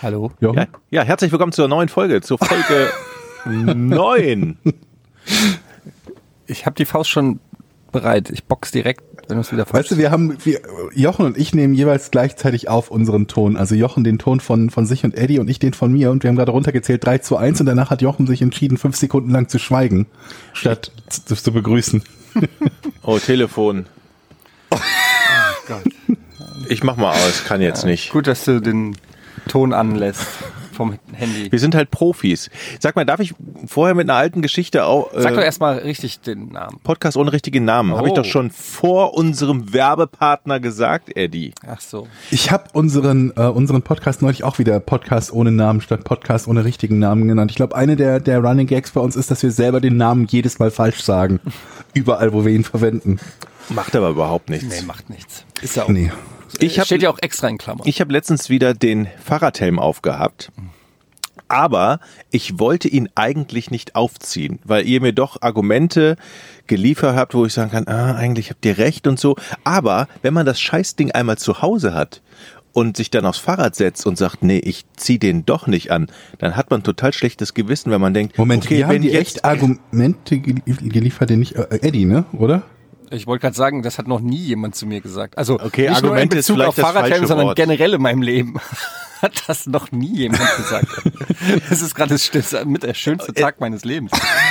Hallo. Ja, ja, herzlich willkommen zur neuen Folge, zur Folge 9. Ich habe die Faust schon bereit. Ich box direkt, wenn du es wieder Weißt du, wir haben, wir, Jochen und ich nehmen jeweils gleichzeitig auf unseren Ton. Also Jochen den Ton von, von sich und Eddie und ich den von mir. Und wir haben gerade runtergezählt 3 zu 1 und danach hat Jochen sich entschieden, fünf Sekunden lang zu schweigen, statt zu, zu begrüßen. Oh, Telefon. Ich mach mal aus, kann jetzt nicht. Gut, dass du den Ton anlässt vom Handy. Wir sind halt Profis. Sag mal, darf ich vorher mit einer alten Geschichte auch. Sag doch Äh, erstmal richtig den Namen. Podcast ohne richtigen Namen. Habe ich Oh. doch schon vor unserem Werbepartner gesagt, Eddie. Ach so. Ich habe unseren, äh, unseren Podcast neulich auch wieder Podcast ohne Namen statt Podcast ohne richtigen Namen genannt. Ich glaube, eine der, der Running Gags bei uns ist, dass wir selber den Namen jedes Mal falsch sagen. Überall, wo wir ihn verwenden. Macht aber überhaupt nichts. Nee, macht nichts. Ist ja auch. Nee. Ich hab- Steht ja auch extra in Klammern. Ich habe letztens wieder den Fahrradhelm aufgehabt. Aber ich wollte ihn eigentlich nicht aufziehen, weil ihr mir doch Argumente geliefert habt, wo ich sagen kann, ah, eigentlich habt ihr recht und so. Aber wenn man das Scheißding einmal zu Hause hat und sich dann aufs Fahrrad setzt und sagt, nee, ich zieh den doch nicht an, dann hat man total schlechtes Gewissen, wenn man denkt, Moment, okay, wir haben wenn die jetzt echt Argumente gel- geliefert, den nicht, äh, Eddie, ne, oder? Ich wollte gerade sagen, das hat noch nie jemand zu mir gesagt. Also Okay, nicht Argument nur in Bezug auf Fahrradhelm, sondern generell in meinem Leben hat das noch nie jemand gesagt. Das ist gerade mit der schönste Tag meines Lebens.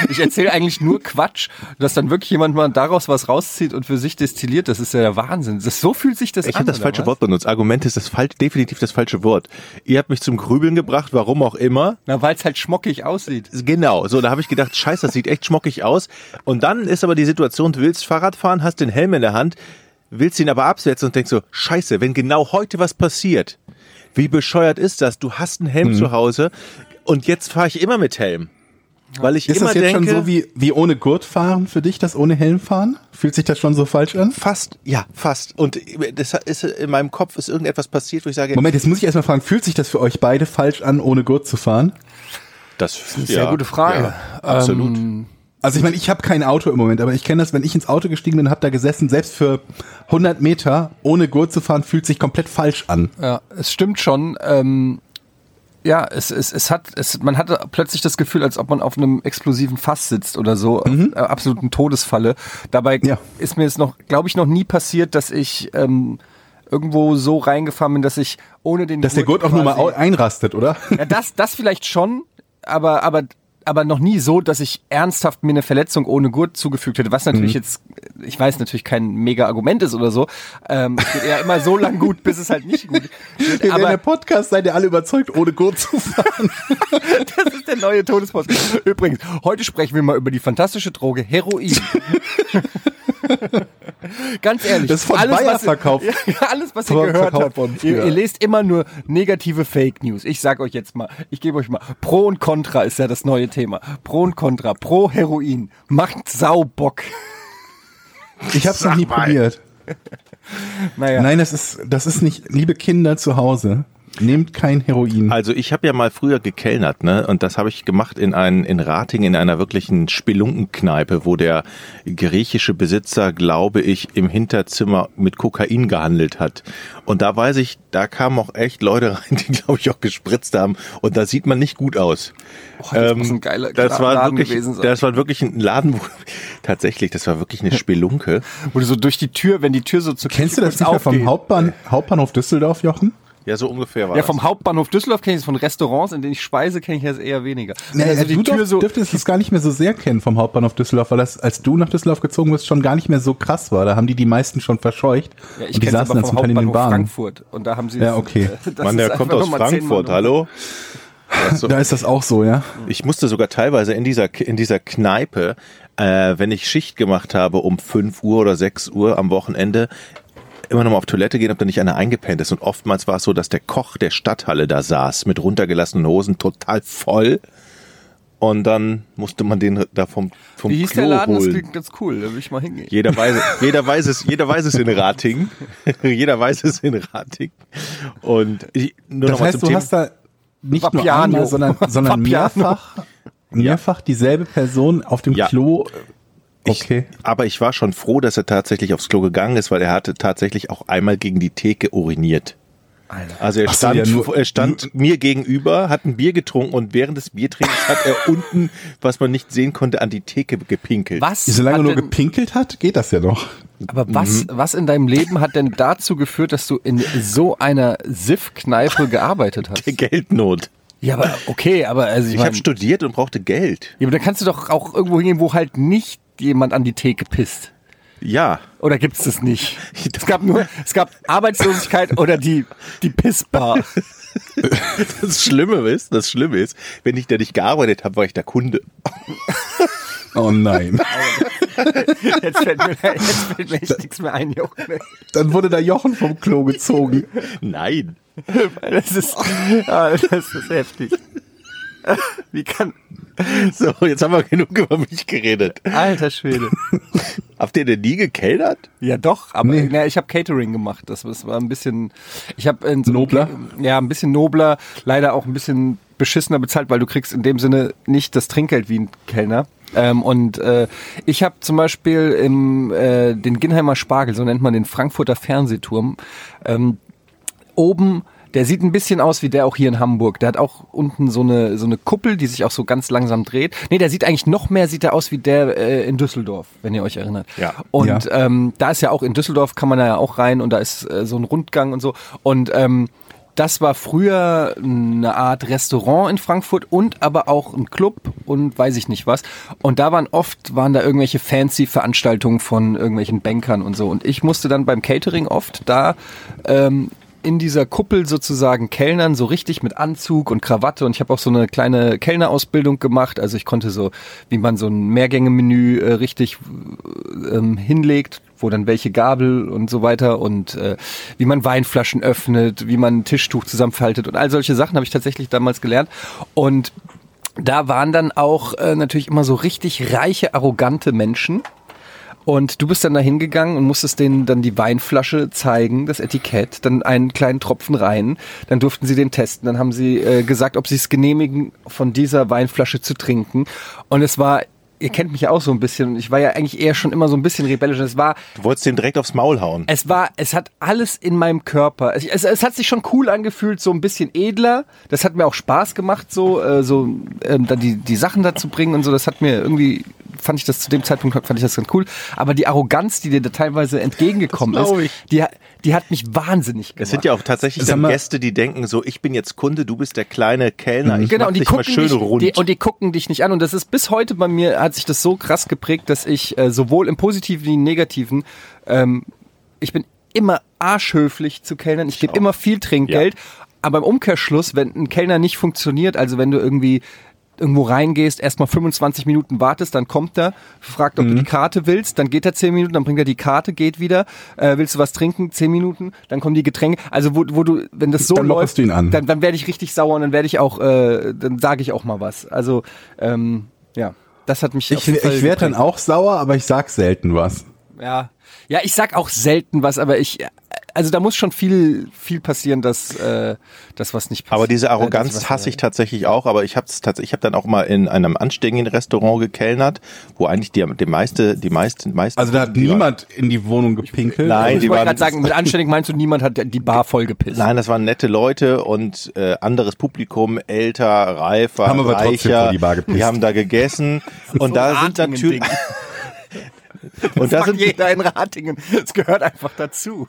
Ich erzähle eigentlich nur Quatsch, dass dann wirklich jemand mal daraus was rauszieht und für sich destilliert. Das ist ja der Wahnsinn. Das, so fühlt sich das Ich an. habe das falsche was? Wort benutzt. Argument ist das falsch, definitiv das falsche Wort. Ihr habt mich zum Grübeln gebracht, warum auch immer. Na, weil es halt schmockig aussieht. Genau, so da habe ich gedacht, scheiße, das sieht echt schmockig aus. Und dann ist aber die Situation, du willst Fahrrad fahren, hast den Helm in der Hand, willst ihn aber absetzen und denkst so, scheiße, wenn genau heute was passiert, wie bescheuert ist das? Du hast einen Mhm. Helm zu Hause und jetzt fahre ich immer mit Helm. Weil ich Ist immer das jetzt denke, schon so wie, wie ohne Gurt fahren für dich, das ohne Helm fahren? Fühlt sich das schon so falsch an? fast, ja, fast. Und das ist in meinem Kopf ist irgendetwas passiert, wo ich sage, Moment, jetzt muss ich erstmal fragen, fühlt sich das für euch beide falsch an, ohne Gurt zu fahren? das ist eine Sehr gute Frage. absolut. Ähm, Also ich meine, ich habe kein Auto im Moment, aber ich kenne das, wenn ich ins Auto gestiegen bin und habe da gesessen, selbst für 100 Meter ohne Gurt zu fahren, fühlt sich komplett falsch an. Ja, es stimmt schon. Ähm, ja, es, es, es hat, es, man hatte plötzlich das Gefühl, als ob man auf einem explosiven Fass sitzt oder so, mhm. äh, absoluten Todesfalle. Dabei Ja. ist mir es noch, glaube ich, noch nie passiert, dass ich ähm, irgendwo so reingefahren bin, dass ich ohne den Dass der Gurt auch nur mal einrastet, oder? Ja, das, das vielleicht schon, aber, aber, aber noch nie so, dass ich ernsthaft mir eine Verletzung ohne Gurt zugefügt hätte, was natürlich Mhm. jetzt, ich weiß, natürlich kein mega Argument ist oder so. Ähm, es geht eher immer so lang gut, bis es halt nicht gut wird. Wir werden der Aber Podcast, seid ihr alle überzeugt, ohne Gurt zu fahren. das ist der neue Todespost. Übrigens, heute sprechen wir mal über die fantastische Droge Heroin. Ganz ehrlich, Das ist von alles, Bayer was, verkauft. Ja, alles, was ihr gehört verkauft habt, ihr, ihr lest immer nur negative Fake News. Ich sag euch jetzt mal, ich gebe euch mal, Pro und Contra ist ja das neue Thema. Pro und Contra, Pro Heroin, macht Saubock. Ich habe es noch nie probiert. Naja, Nein, das ist, das ist nicht, liebe Kinder zu Hause, nehmt kein Heroin. Also ich habe ja mal früher gekellnert, ne? Und das habe ich gemacht in ein, in Rating in einer wirklichen Spelunkenkneipe, wo der griechische Besitzer, glaube ich, im Hinterzimmer mit Kokain gehandelt hat. Und da weiß ich, da kamen auch echt Leute rein, die, glaube ich, auch gespritzt haben. Und da sieht man nicht gut aus. oh, das muss ein geiler das war Laden wirklich, gewesen sein. das war wirklich ein Laden, wo, tatsächlich, das war wirklich eine Spelunke. Wo du so durch die Tür, wenn die Tür so zu Kennst du das nicht vom Hauptbahn, Hauptbahnhof Düsseldorf, Jochen? Ja, so ungefähr war Ja, das. vom Hauptbahnhof Düsseldorf kenne ich es, von Restaurants, in denen ich speise, kenne ich das eher weniger. Nee, also du dürf, dürftest es gar nicht mehr so sehr kennen vom Hauptbahnhof Düsseldorf, weil das, als du nach Düsseldorf gezogen bist, schon gar nicht mehr so krass war. Da haben die die meisten schon verscheucht. Ja, ich und die saßen dann zum Teil in den Bahnen. Frankfurt. Und da haben sie Ja, okay. das Mann, der kommt aus Frankfurt, hallo? So- Da ist das auch so, ja. Ich musste sogar teilweise in dieser, in dieser Kneipe, äh, wenn ich Schicht gemacht habe um 5 Uhr oder 6 Uhr am Wochenende, immer noch mal auf Toilette gehen, ob da nicht einer eingepennt ist. Und oftmals war es so, dass der Koch der Stadthalle da saß, mit runtergelassenen Hosen, total voll. Und dann musste man den da vom, vom Wie hieß Klo der Laden? Das holen. klingt ganz cool. Da will ich mal hingehen. Jeder weiß, jeder weiß es, jeder weiß es in Rating. jeder weiß es in Rating. Und ich, nur Das noch mal heißt, zum du Thema. hast da nicht nur Vapiano. einmal, sondern, sondern Vapiano. mehrfach, mehrfach dieselbe Person auf dem Ja. Klo. Ich, Okay. aber ich war schon froh, dass er tatsächlich aufs Klo gegangen ist, weil er hatte tatsächlich auch einmal gegen die Theke uriniert. Also er Ach so, stand, ja, nur- er stand mir gegenüber, hat ein Bier getrunken und während des Biertrinkens hat er unten, was man nicht sehen konnte, an die Theke gepinkelt. Was? Solange er nur denn- gepinkelt hat, geht das ja noch. Aber was, was in deinem Leben hat denn dazu geführt, dass du in so einer Siff-Kneipe gearbeitet hast? Der Geldnot. Ja, aber okay, aber also ich, Ich mein, habe studiert und brauchte Geld. ja, aber dann kannst du doch auch irgendwo hingehen, wo halt nicht jemand an die Theke pisst. Ja. Oder gibt's das nicht? Es gab nur, es gab Arbeitslosigkeit oder die, die Pissbar. Das Schlimme ist, das Schlimme ist, wenn ich da nicht gearbeitet habe, war ich der Kunde. Oh nein. Jetzt fällt mir, jetzt fällt mir echt nichts mehr ein, Jochen. Dann wurde da Jochen vom Klo gezogen. Nein. Das ist, ah, das ist heftig. Wie kann, So, jetzt haben wir genug über mich geredet. alter Schwede. Habt ihr denn nie gekellnert? Ja, doch, aber Nee. na, ich habe Catering gemacht. Das, das war ein bisschen, ich habe so Nobler? Ja, ein bisschen nobler, leider auch ein bisschen beschissener bezahlt, weil du kriegst in dem Sinne nicht das Trinkgeld wie ein Kellner. Ähm, und äh, ich habe zum Beispiel im äh, den Ginheimer Spargel, so nennt man den Frankfurter Fernsehturm, ähm, oben, der sieht ein bisschen aus wie der auch hier in Hamburg. Der hat auch unten so eine, so eine Kuppel, die sich auch so ganz langsam dreht. Nee, der sieht eigentlich noch mehr, sieht er aus wie der äh, in Düsseldorf, wenn ihr euch erinnert. Ja. Und Ja. ähm, da ist ja auch in Düsseldorf, kann man da ja auch rein und da ist äh, so ein Rundgang und so. Und ähm, das war früher eine Art Restaurant in Frankfurt und aber auch ein Club und weiß ich nicht was. Und da waren oft, waren da irgendwelche fancy Veranstaltungen von irgendwelchen Bankern und so. Und ich musste dann beim Catering oft da ähm, in dieser Kuppel sozusagen Kellnern, so richtig mit Anzug und Krawatte. Und ich habe auch so eine kleine Kellnerausbildung gemacht. Also ich konnte so, wie man so ein Mehrgänge-Menü äh, richtig ähm, hinlegt, wo dann welche Gabel und so weiter und äh, wie man Weinflaschen öffnet, wie man ein Tischtuch zusammenfaltet und all solche Sachen habe ich tatsächlich damals gelernt. Und da waren dann auch äh, natürlich immer so richtig reiche, arrogante Menschen. Und du bist dann da hingegangen und musstest denen dann die Weinflasche zeigen, das Etikett, dann einen kleinen Tropfen rein. Dann durften sie den testen. Dann haben sie äh, gesagt, ob sie es genehmigen, von dieser Weinflasche zu trinken. Und es war, ihr kennt mich ja auch so ein bisschen. Und ich war ja eigentlich eher schon immer so ein bisschen rebellisch. Und es war, Du wolltest dem direkt aufs Maul hauen. es war, es hat alles in meinem Körper. Es, es, es hat sich schon cool angefühlt, so ein bisschen edler. Das hat mir auch Spaß gemacht, so, äh, so ähm, dann die, die Sachen dazu bringen und so. Das hat mir irgendwie, fand ich das zu dem Zeitpunkt, fand ich das ganz cool. Aber die Arroganz, die dir da teilweise entgegengekommen ist, ich. die, die hat mich wahnsinnig gemacht. Es sind ja auch tatsächlich dann mal- Gäste, die denken so, ich bin jetzt Kunde, du bist der kleine Kellner, ich genau, mach und die dich mal gucken schön dich, rund. Die, und die gucken dich nicht an. Und das ist bis heute bei mir, hat sich das so krass geprägt, dass ich äh, sowohl im Positiven wie im Negativen, ähm, ich bin immer arschhöflich zu Kellnern. Ich gebe immer viel Trinkgeld. Aber im Umkehrschluss, wenn ein Kellner nicht funktioniert, also wenn du irgendwie irgendwo reingehst, erstmal 25 Minuten wartest, dann kommt er, fragt, ob Mhm. du die Karte willst, dann geht er 10 Minuten, dann bringt er die Karte, geht wieder, äh, willst du was trinken, 10 Minuten, dann kommen die Getränke. Also wo, wo du, wenn das so Dann läuft, dann, dann werde ich richtig sauer und dann werde ich auch, äh, dann sage ich auch mal was. Also ähm, ja, das hat mich Ich, ich werde dann auch sauer, aber ich sag selten was. Ja. Ja, ich sag auch selten was, aber ich, also da muss schon viel, viel passieren, dass äh, das was nicht passiert. Aber diese Äh, das, Arroganz was- hasse ich tatsächlich auch, aber ich habe tatsächlich, ich habe dann auch mal in einem anständigen Restaurant gekellnert, wo eigentlich die, die meiste, die meisten, meisten. Also da hat niemand in die Wohnung gepinkelt. Nein, Ich die wollte gerade sagen, mit anständig meinst du, niemand hat die Bar vollgepisst. Nein, das waren nette Leute und äh, anderes Publikum, älter, reifer, Haben aber trotzdem reicher. vor die Bar gepisst. die haben da gegessen und da sind natürlich und da Das macht sind jeder in Ratingen. Es gehört einfach dazu.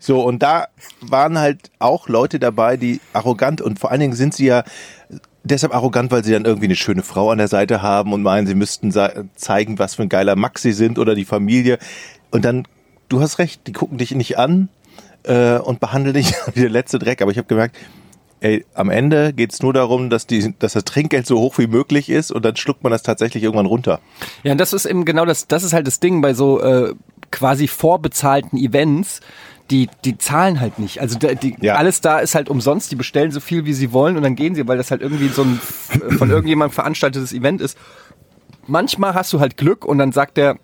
So, und da waren halt auch Leute dabei, die arrogant und vor allen Dingen sind sie ja deshalb arrogant, weil sie dann irgendwie eine schöne Frau an der Seite haben und meinen, sie müssten zeigen, was für ein geiler Max sie sind oder die Familie. Und dann, du hast recht, die gucken dich nicht an äh, und behandeln dich wie der letzte Dreck. Aber ich habe gemerkt, ey, am Ende geht's nur darum, dass, die, dass das Trinkgeld so hoch wie möglich ist und dann schluckt man das tatsächlich irgendwann runter. Ja, und das ist eben genau das, das ist halt das Ding bei so äh, quasi vorbezahlten Events. Die, die zahlen halt nicht. Also da- die, Ja. alles da ist halt umsonst. Die bestellen so viel, wie sie wollen und dann gehen sie, weil das halt irgendwie so ein äh, von irgendjemandem veranstaltetes Event ist. Manchmal hast du halt Glück und dann sagt der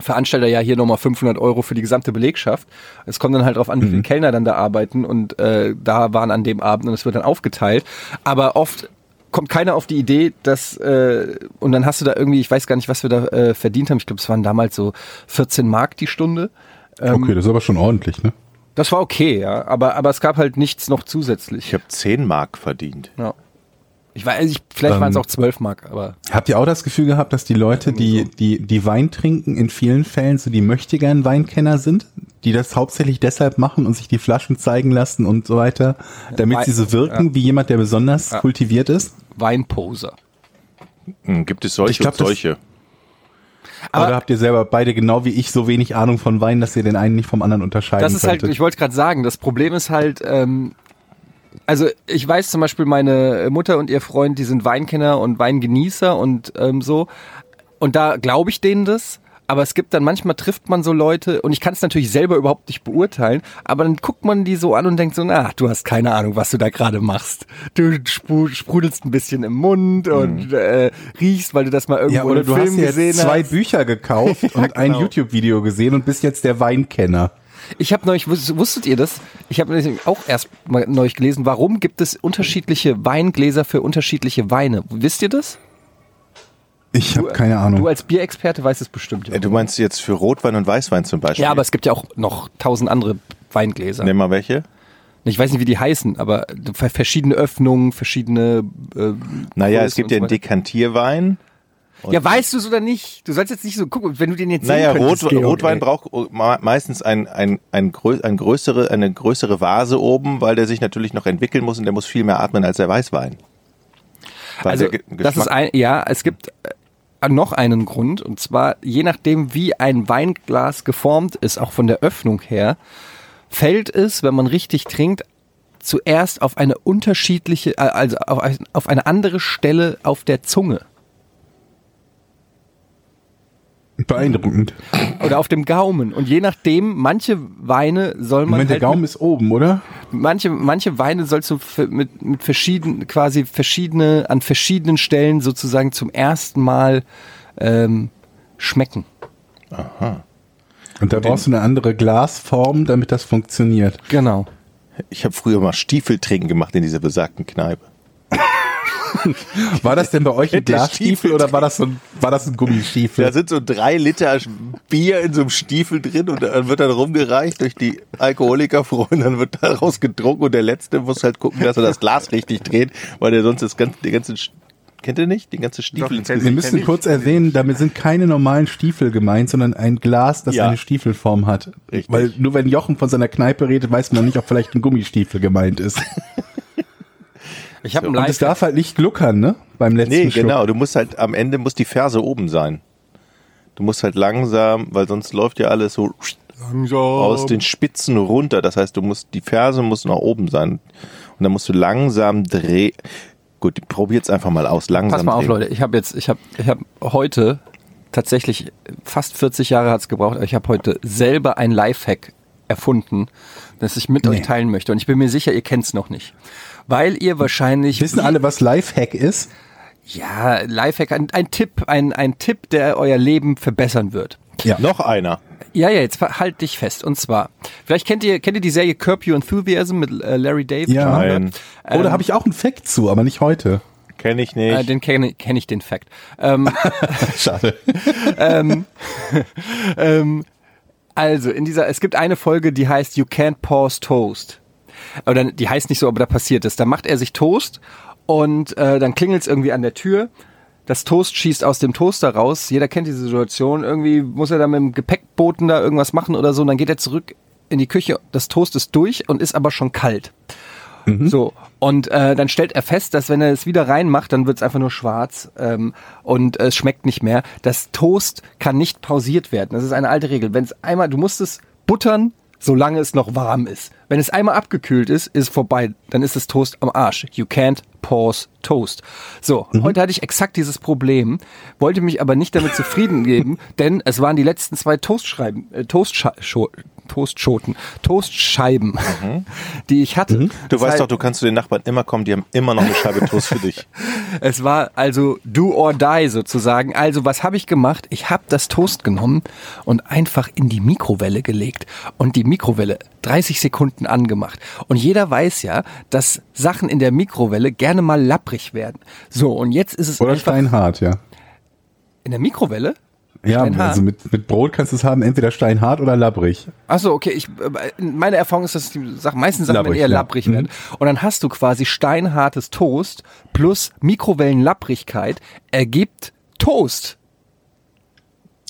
Veranstalter ja hier nochmal 500 Euro für die gesamte Belegschaft. Es kommt dann halt drauf an, wie viele Kellner dann da arbeiten und äh, da waren an dem Abend und es wird dann aufgeteilt. Aber oft kommt keiner auf die Idee, dass äh, und dann hast du da irgendwie, ich weiß gar nicht, was wir da äh, verdient haben. Ich glaube, es waren damals so 14 Mark die Stunde. Ähm, Okay, das ist aber schon ordentlich, ne? Das war okay, ja. Aber, aber es gab halt nichts noch zusätzlich. Ich habe 10 Mark verdient. Ja. Ich weiß, ich, vielleicht waren es Ähm, auch 12 Mark, aber Habt ihr auch das Gefühl gehabt, dass die Leute, die, die, die Wein trinken, in vielen Fällen so die möchtegern Weinkenner sind? Die das hauptsächlich deshalb machen und sich die Flaschen zeigen lassen und so weiter, damit Wein- sie so wirken wie jemand, der besonders kultiviert ist? Weinposer. Hm, gibt es solche Ich glaub, und das- solche? Aber Oder habt ihr selber beide genau wie ich so wenig Ahnung von Wein, dass ihr den einen nicht vom anderen unterscheiden Das ist halt, könntet? ich wollte gerade sagen, das Problem ist halt, ähm, also ich weiß zum Beispiel, meine Mutter und ihr Freund, die sind Weinkenner und Weingenießer und ähm, so. Und da glaube ich denen das. Aber es gibt dann manchmal trifft man so Leute und ich kann es natürlich selber überhaupt nicht beurteilen, aber dann guckt man die so an und denkt so, na, du hast keine Ahnung, was du da gerade machst. Du spru- sprudelst ein bisschen im Mund und äh, riechst, weil du das mal irgendwo ja, oder im du Film hast jetzt gesehen zwei hast. Bücher gekauft und ein genau. YouTube-Video gesehen und bist jetzt der Weinkenner. Ich habe neulich, wuss- wusstet ihr das? Ich habe auch erst mal neulich gelesen, warum gibt es unterschiedliche Weingläser für unterschiedliche Weine? Wisst ihr das? Ich habe keine Du Ahnung. als Bierexperte weißt es bestimmt. Äh, Du meinst jetzt für Rotwein und Weißwein zum Beispiel? Ja, aber es gibt ja auch noch tausend andere Weingläser. Nimm mal welche. Ich weiß nicht, wie die heißen, aber verschiedene Öffnungen, verschiedene. Äh, Naja, Größen es gibt ja so einen. Dekantierwein. Ja, weißt du es oder nicht? Du sollst jetzt nicht so gucken, wenn du den jetzt Naja, sehen könntest, Rot, Georg, Rotwein ey. braucht me- meistens ein, ein, ein, grö ein größere, eine größere Vase oben, weil der sich natürlich noch entwickeln muss und der muss viel mehr atmen als der Weißwein. Weil Also, das ist ein, ja, es gibt äh, noch einen Grund, und zwar, je nachdem, wie ein Weinglas geformt ist, auch von der Öffnung her, fällt es, wenn man richtig trinkt, zuerst auf eine unterschiedliche, äh, also auf, ein- auf eine andere Stelle auf der Zunge Beeindruckend. oder auf dem Gaumen. Und je nachdem, manche Weine soll man Moment, der halt Gaumen mit, ist oben, oder? manche, manche Weine sollst du mit, mit verschiedenen, quasi verschiedene, an verschiedenen Stellen sozusagen zum ersten Mal ähm, schmecken. Und da brauchst du eine andere Glasform, damit das funktioniert. Genau. Ich habe früher mal Stiefeltrinken gemacht in dieser besagten Kneipe. War das denn bei euch ein Glasstiefel Stiefel oder war das, so ein, war das ein Gummistiefel? Da sind so drei Liter Bier in so einem Stiefel drin und dann wird dann rumgereicht durch die Alkoholikerfreunde, dann wird daraus getrunken und der Letzte muss halt gucken, dass er das Glas richtig dreht, weil der sonst das ganze, der ganze, Sch- kennt ihr nicht? Den ganzen Stiefel ins Wir müssen kurz erwähnen, damit sind keine normalen Stiefel gemeint, sondern ein Glas, das Ja. eine Stiefelform hat. Richtig. Weil nur wenn Jochen von seiner Kneipe redet, weiß man nicht, ob vielleicht ein Gummistiefel gemeint ist. Ich habe Und es darf halt nicht gluckern, ne? Beim letzten Nee, Schluck. genau, du musst halt, am Ende muss die Ferse oben sein. Du musst halt langsam, weil sonst läuft ja alles so aus den Spitzen runter. Das heißt, du musst, die Ferse muss nach oben sein. Und dann musst du langsam drehen. Gut, probiert's einfach mal aus. Langsam Pass mal auf, drehen. Leute. Ich habe jetzt, ich habe, ich habe heute tatsächlich fast 40 Jahre hat's gebraucht. aber Ich habe heute selber ein Lifehack erfunden, das ich mit euch teilen möchte. Und ich bin mir sicher, ihr kennt's noch nicht, weil ihr wahrscheinlich Wissen alle, was Lifehack ist? ja Lifehack, ein, ein Tipp, ein ein Tipp, der euer Leben verbessern wird. Ja. Noch einer. Ja, ja, jetzt halt dich fest. Und zwar, vielleicht kennt ihr, kennt ihr die Serie Curb Your Enthusiasm mit äh, Larry David? Ja. Nein. Oh, da habe ich auch einen Fact zu, aber nicht heute. Kenne ich nicht. Äh, den kenne kenn ich den Fact. Ähm, Schade. ähm, also, in dieser, es gibt eine Folge, die heißt You Can't Pause Toast. Oder die heißt nicht so, aber da passiert es. Da macht er sich Toast und äh, dann klingelt es irgendwie an der Tür. Das Toast schießt aus dem Toaster raus. Jeder kennt diese Situation. Irgendwie muss er da mit dem Gepäckboten da irgendwas machen oder so. Und dann geht er zurück in die Küche. Das Toast ist durch und ist aber schon kalt. So, und äh, dann stellt er fest, dass wenn er es wieder reinmacht, dann wird es einfach nur schwarz ähm, und es schmeckt nicht mehr. Das Toast kann nicht pausiert werden. Das ist eine alte Regel. Wenn es einmal, du musst es buttern, solange es noch warm ist. Wenn es einmal abgekühlt ist, ist es vorbei. Dann ist das Toast am Arsch. You can't pause toast. So, heute hatte ich exakt dieses Problem, wollte mich aber nicht damit zufrieden geben, denn es waren die letzten zwei Toastschreiben, äh, Toastscha Scho- Toastschoten, Toastscheiben, die ich hatte. du Das weißt doch, du kannst zu den Nachbarn immer kommen, die haben immer noch eine Scheibe Toast für dich. Es war also do or die sozusagen. Also was habe ich gemacht? Ich habe das Toast genommen und einfach in die Mikrowelle gelegt und die Mikrowelle 30 Sekunden angemacht. Und jeder weiß ja, dass Sachen in der Mikrowelle gerne mal lapprig werden. So, und jetzt ist es Oder einfach steinhart, ja. in der Mikrowelle. Ja, Steinhart? also mit, mit Brot kannst du es haben, entweder steinhart oder labbrig. Achso, okay. Ich, äh, meine Erfahrung ist, dass die Sachen, meisten Sachen Labbrig, eher ja. labbrig Mhm. werden. Und dann hast du quasi steinhartes Toast plus Mikrowellenlapprigkeit ergibt Toast.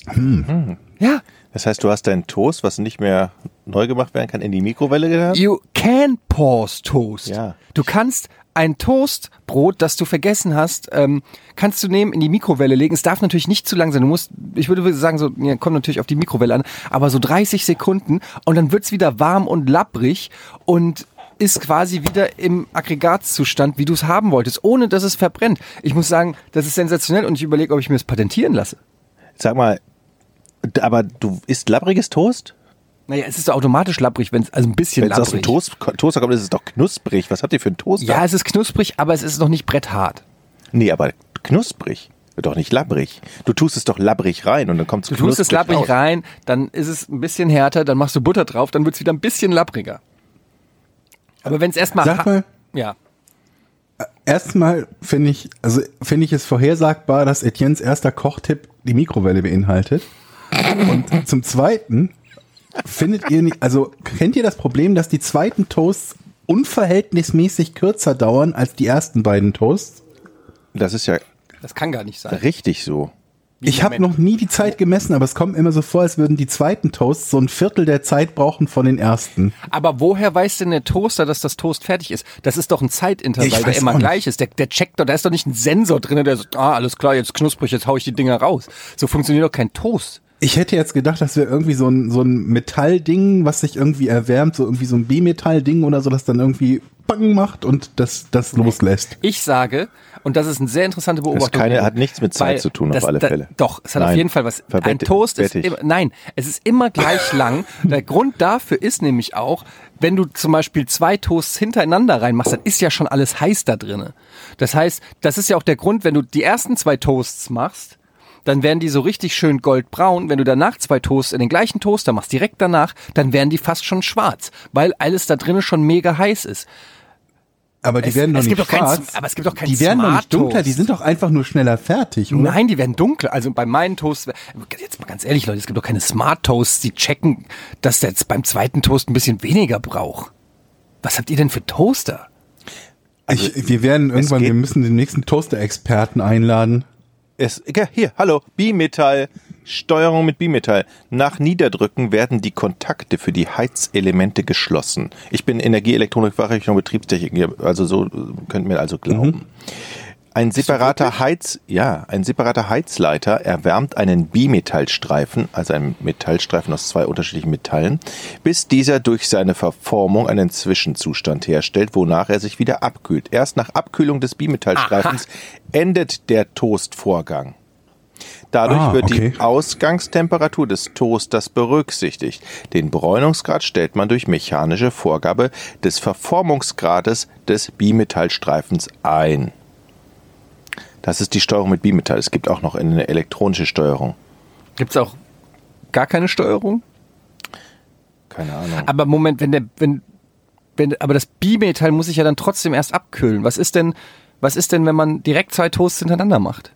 Hm. Ja, Das heißt, du hast deinen Toast, was nicht mehr neu gemacht werden kann, in die Mikrowelle getan? you can pause Toast. Ja. Du kannst ein Toastbrot, das du vergessen hast, ähm, kannst du nehmen, in die Mikrowelle legen. Es darf natürlich nicht zu lang sein. Du musst, ich würde sagen, so, ja, kommt natürlich auf die Mikrowelle an, aber so 30 Sekunden und dann wird's wieder warm und labbrig und ist quasi wieder im Aggregatzustand, wie du es haben wolltest, ohne dass es verbrennt. Ich muss sagen, das ist sensationell und ich überlege, ob ich mir das patentieren lasse. Sag mal, aber du isst labbriges Toast? Naja, es ist so automatisch labbrig, wenn es also ein bisschen Wenn es aus dem. Toast, Toaster kommt, ist es doch knusprig. Was habt ihr für einen Toaster? Ja, es ist knusprig, aber es ist noch nicht bretthart. Nee, aber knusprig. Doch nicht labbrig. Du tust es doch labbrig rein und dann kommt es Du tust es labbrig raus. rein, dann ist es ein bisschen härter, dann machst du Butter drauf, dann wird es wieder ein bisschen labbriger. Aber wenn es erstmal. Sag mal, Ja. erstmal finde ich, also finde ich es vorhersagbar, dass Etiennes erster Kochtipp die Mikrowelle beinhaltet. Und zum zweiten findet ihr nicht, also kennt ihr das Problem, dass die zweiten Toasts unverhältnismäßig kürzer dauern als die ersten beiden Toasts? Das ist ja Das kann gar nicht sein. richtig so. Wie Ich habe noch nie die Zeit gemessen, aber es kommt immer so vor, als würden die zweiten Toasts so ein Viertel der Zeit brauchen von den ersten. Aber woher weiß denn der Toaster, dass das Toast fertig ist? Das ist doch ein Zeitintervall, der immer gleich ist. Der, der checkt doch, da ist doch nicht ein Sensor drin, der sagt, ah, alles klar, jetzt knusprig, jetzt hau ich die Dinger raus. So funktioniert doch kein Toast. Ich hätte jetzt gedacht, das wäre irgendwie so ein, so ein Metallding, was sich irgendwie erwärmt, so irgendwie so ein B-Metall-Ding oder so, das dann irgendwie Bang macht und das, das loslässt. Ich sage, und das ist eine sehr interessante Beobachtung. keine- hat nichts mit Zeit zu tun, auf das, alle da, Fälle. Doch, es hat auf Nein. jeden Fall was. Ein Verwette- Toast ist immer, nein, es ist immer gleich lang. Der Grund dafür ist nämlich auch, wenn du zum Beispiel zwei Toasts hintereinander reinmachst, dann ist ja schon alles heiß da drinne. Das heißt, das ist ja auch der Grund, wenn du die ersten zwei Toasts machst, dann werden die so richtig schön goldbraun. Wenn du danach zwei Toasts in den gleichen Toaster machst, direkt danach, dann werden die fast schon schwarz, weil alles da drinnen schon mega heiß ist. Aber die Es- werden doch es nicht gibt doch kein schwarz. Sm- aber es gibt doch kein Die werden doch nicht dunkler, die Toast. sind doch einfach nur schneller fertig, oder? Nein, die werden dunkler. Also bei meinen Toasts, jetzt mal ganz ehrlich, Leute, es gibt doch keine Smart Toasts, die checken, dass der jetzt beim zweiten Toast ein bisschen weniger braucht. Was habt ihr denn für Toaster? Ich, wir werden irgendwann, wir müssen den nächsten Toaster-Experten einladen. Es, hier, hallo, Bimetall, Steuerung mit Bimetall. Nach Niederdrücken werden die Kontakte für die Heizelemente geschlossen. Ich bin Energieelektronik, Fachrichtung Betriebstechnik, also so äh, könnt mir also glauben. Ein separater Heiz, ja, ein separater Heizleiter erwärmt einen Bimetallstreifen, also einen Metallstreifen aus zwei unterschiedlichen Metallen, bis dieser durch seine Verformung einen Zwischenzustand herstellt, wonach er sich wieder abkühlt. Erst nach Abkühlung des Bimetallstreifens endet der Toastvorgang. Dadurch Ah, wird okay. die Ausgangstemperatur des Toasters berücksichtigt. Den Bräunungsgrad stellt man durch mechanische Vorgabe des Verformungsgrades des Bimetallstreifens ein. Das ist die Steuerung mit Bimetall. Es gibt auch noch eine elektronische Steuerung. Gibt's auch gar keine Steuerung? Keine Ahnung. Aber Moment, wenn der, wenn, wenn, aber das Bimetall muss sich ja dann trotzdem erst abkühlen. Was ist denn, was ist denn, wenn man direkt zwei Toasts hintereinander macht?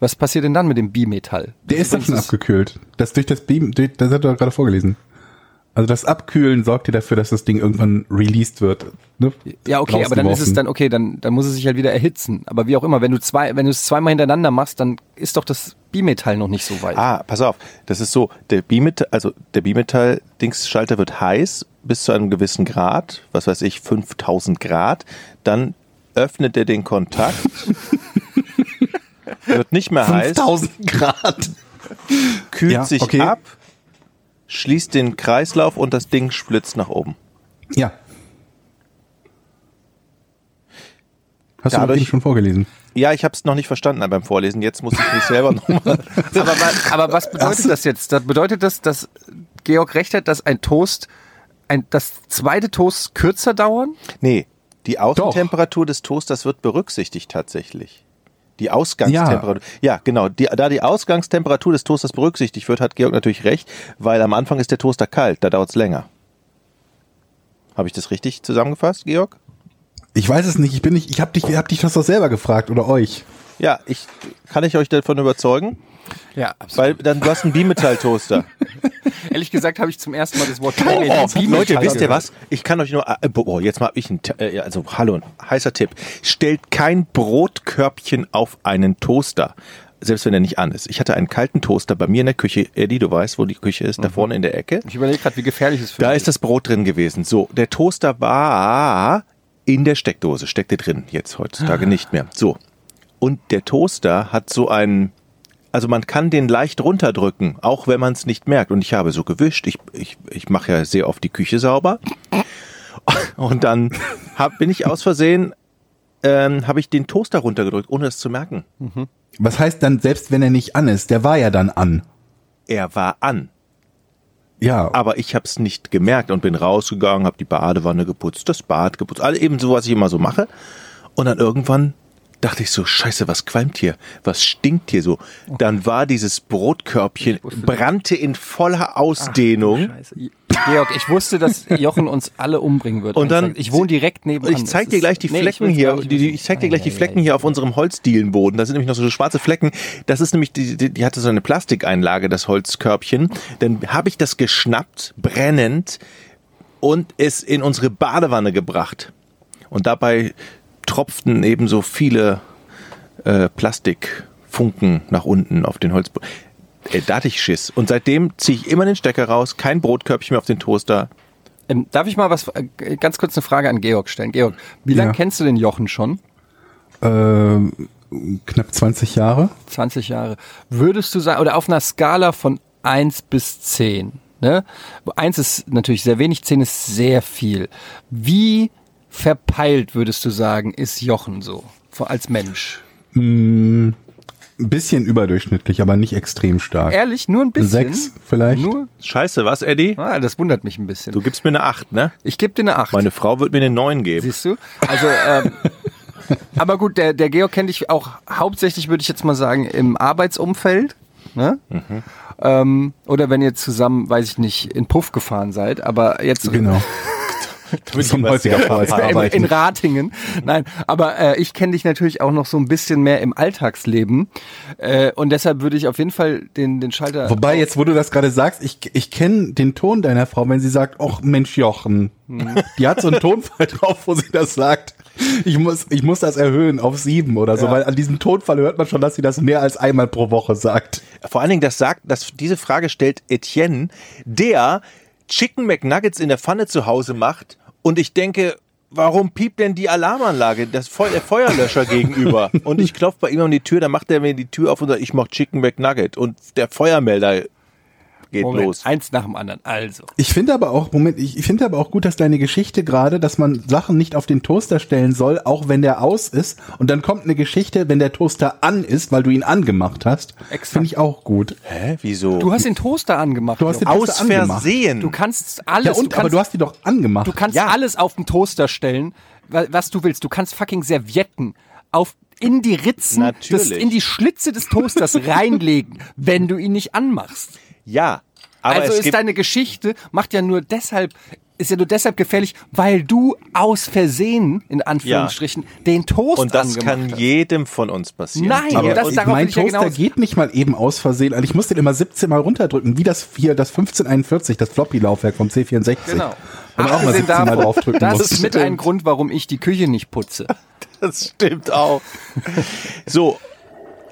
Was passiert denn dann mit dem Bimetall? Der ist doch schon abgekühlt. Das durch das Beam, das hat er gerade vorgelesen. Also das Abkühlen sorgt ja dafür, dass das Ding irgendwann released wird. Ne? Ja, okay, aber dann ist es dann, okay, dann, dann muss es sich halt wieder erhitzen. Aber wie auch immer, wenn du zwei, wenn du es zweimal hintereinander machst, dann ist doch das Bimetall noch nicht so weit. Ah, pass auf. Das ist so, der Bimetall, also der Bimetall-Dingsschalter wird heiß bis zu einem gewissen Grad, was weiß ich, 5000 Grad. Dann öffnet er den Kontakt. wird nicht mehr heiß. 5000 Grad. kühlt Ja, sich okay. ab, schließt den Kreislauf und das Ding splitzt nach oben. Ja. Hast du Dadurch- das eben schon vorgelesen? Ja, ich habe es noch nicht verstanden beim Vorlesen. Jetzt muss ich mich selber nochmal. Aber, aber was bedeutet das jetzt? Das bedeutet das, dass Georg recht hat, dass ein Toast, ein, das zweite Toast kürzer dauern? Nee, die Außentemperatur des Toasters wird berücksichtigt tatsächlich. Die Ausgangstemperatur. Ja, genau. Die, da die Ausgangstemperatur des Toasters berücksichtigt wird, hat Georg natürlich recht, weil am Anfang ist der Toaster kalt, da dauert es länger. Habe ich das richtig zusammengefasst, Georg? Ich weiß es nicht. Ich bin nicht. Ich habe dich, hab dich das doch selber gefragt oder euch. Ja, ich kann ich euch davon überzeugen? Ja, absolut. Weil dann du hast einen Bimetall-Toaster. Ehrlich gesagt habe ich zum ersten Mal das Wort Oh, Bimetall Leute, wisst ihr was? Ich kann euch nur, äh, boah, jetzt mal ich ein, äh, also hallo, heißer Tipp. Stellt kein Brotkörbchen auf einen Toaster. Selbst wenn er nicht an ist. Ich hatte einen kalten Toaster bei mir in der Küche. Eddie, du weißt, wo die Küche ist, da vorne in der Ecke. Ich überlege gerade, wie gefährlich es für Da dich ist das Brot drin gewesen. So, der Toaster war in der Steckdose, steckte drin, jetzt heutzutage nicht mehr. So. Und der Toaster hat so einen, also man kann den leicht runterdrücken, auch wenn man es nicht merkt. Und ich habe so gewischt. Ich, ich, ich mache ja sehr oft die Küche sauber. Und dann hab, bin ich aus Versehen, ähm, habe ich den Toaster runtergedrückt, ohne es zu merken. Was heißt dann, selbst wenn er nicht an ist, der war ja dann an. Er war an. Ja, Aber ich habe es nicht gemerkt und bin rausgegangen, habe die Badewanne geputzt, das Bad geputzt, all eben so, was ich immer so mache. Und dann irgendwann dachte ich so, scheiße, was qualmt hier? Was stinkt hier so? Dann war dieses Brotkörbchen, brannte in voller Ausdehnung. Scheiße. Georg, ich wusste, dass Jochen uns alle umbringen wird. Und dann- ich wohne direkt nebenan. Ich zeig dir gleich die Nee, ich Flecken will's hier. Die, ich zeig dir gleich die Flecken hier auf unserem Holzdielenboden. Da sind nämlich noch so schwarze Flecken. Das ist nämlich, die, die, die hatte so eine Plastikeinlage, das Holzkörbchen. Dann habe ich das geschnappt, brennend, und es in unsere Badewanne gebracht. Und dabei tropften eben so viele äh, Plastikfunken nach unten auf den Holzboden. Äh, da hatte ich Schiss. Und seitdem ziehe ich immer den Stecker raus, kein Brotkörbchen mehr auf den Toaster. Ähm, darf ich mal was, äh, ganz kurz eine Frage an Georg stellen? Georg, wie lange Ja. kennst du den Jochen schon? äh, knapp 20 Jahre. 20 Jahre. Würdest du sagen, oder auf einer Skala von 1 bis 10, ne? 1 ist natürlich sehr wenig, 10 ist sehr viel. Wie verpeilt würdest du sagen, ist Jochen so? Als Mensch. Ein bisschen überdurchschnittlich, aber nicht extrem stark. Ehrlich, nur ein bisschen. Sechs vielleicht. Nur? Scheiße, was, Eddie? Ah, das wundert mich ein bisschen. Du gibst mir eine 8, ne? ich gebe dir eine 8. Meine Frau wird mir eine 9 geben. Siehst du? Also, ähm, aber gut, der, der Georg kennt dich auch hauptsächlich, würde ich jetzt mal sagen, im Arbeitsumfeld. Ne? Ähm, oder wenn ihr zusammen, weiß ich nicht, in Puff gefahren seid, aber jetzt Genau. Das kommt häufiger vor als in. Ratingen. Nein, aber äh, ich kenne dich natürlich auch noch so ein bisschen mehr im Alltagsleben. Äh, und deshalb würde ich auf jeden Fall den, den Schalter. Wobei, jetzt wo du das gerade sagst, ich, ich kenne den Ton deiner Frau, wenn sie sagt, ach Mensch Jochen. Mhm. Die hat so einen Tonfall drauf, wo sie das sagt. Ich muss, ich muss das erhöhen auf sieben oder so, Ja. weil an diesem Tonfall hört man schon, dass sie das mehr als einmal pro Woche sagt. Vor allen Dingen, das sagt, dass diese Frage stellt Etienne, der Chicken McNuggets in der Pfanne zu Hause macht. Und ich denke, warum piept denn die Alarmanlage, das Feu der Feuerlöscher gegenüber? Und ich klopfe bei ihm an die Tür, dann macht er mir die Tür auf und sagt, ich mach Chicken McNugget. Und der Feuermelder geht Moment, los. eins nach dem anderen. Also. Ich finde aber auch, Moment, ich, ich finde aber auch gut, dass deine Geschichte gerade, dass man Sachen nicht auf den Toaster stellen soll, auch wenn der aus ist. Und dann kommt eine Geschichte, wenn der Toaster an ist, weil du ihn angemacht hast. Exakt. Finde ich auch gut. Hä, wieso? Du hast den Toaster angemacht. Du hast den Jochen. Aus Toaster angemacht. Versehen. Du kannst alles. Ja, du und, kannst, aber du hast die doch angemacht. Du kannst Ja. alles auf den Toaster stellen, wa- was du willst. Du kannst fucking Servietten auf in die Ritzen, des, in die Schlitze des Toasters reinlegen, wenn du ihn nicht anmachst. Ja, aber also es ist gibt, deine Geschichte macht ja nur deshalb ist ja nur deshalb gefährlich, weil du aus Versehen in Anführungsstrichen den Toast und das kann hast. jedem von uns passieren. Nein, aber das- und- darauf mein ich ja Toaster hinaus. geht nicht mal eben aus Versehen. Also ich muss den immer 17 Mal runterdrücken, wie das hier, das 1541, das Floppy-Laufwerk vom C64. Genau. Man auch mal Abgesehen 17 Mal davon, draufdrücken das muss. ist mit ein Grund, warum ich die Küche nicht putze. das stimmt auch. So,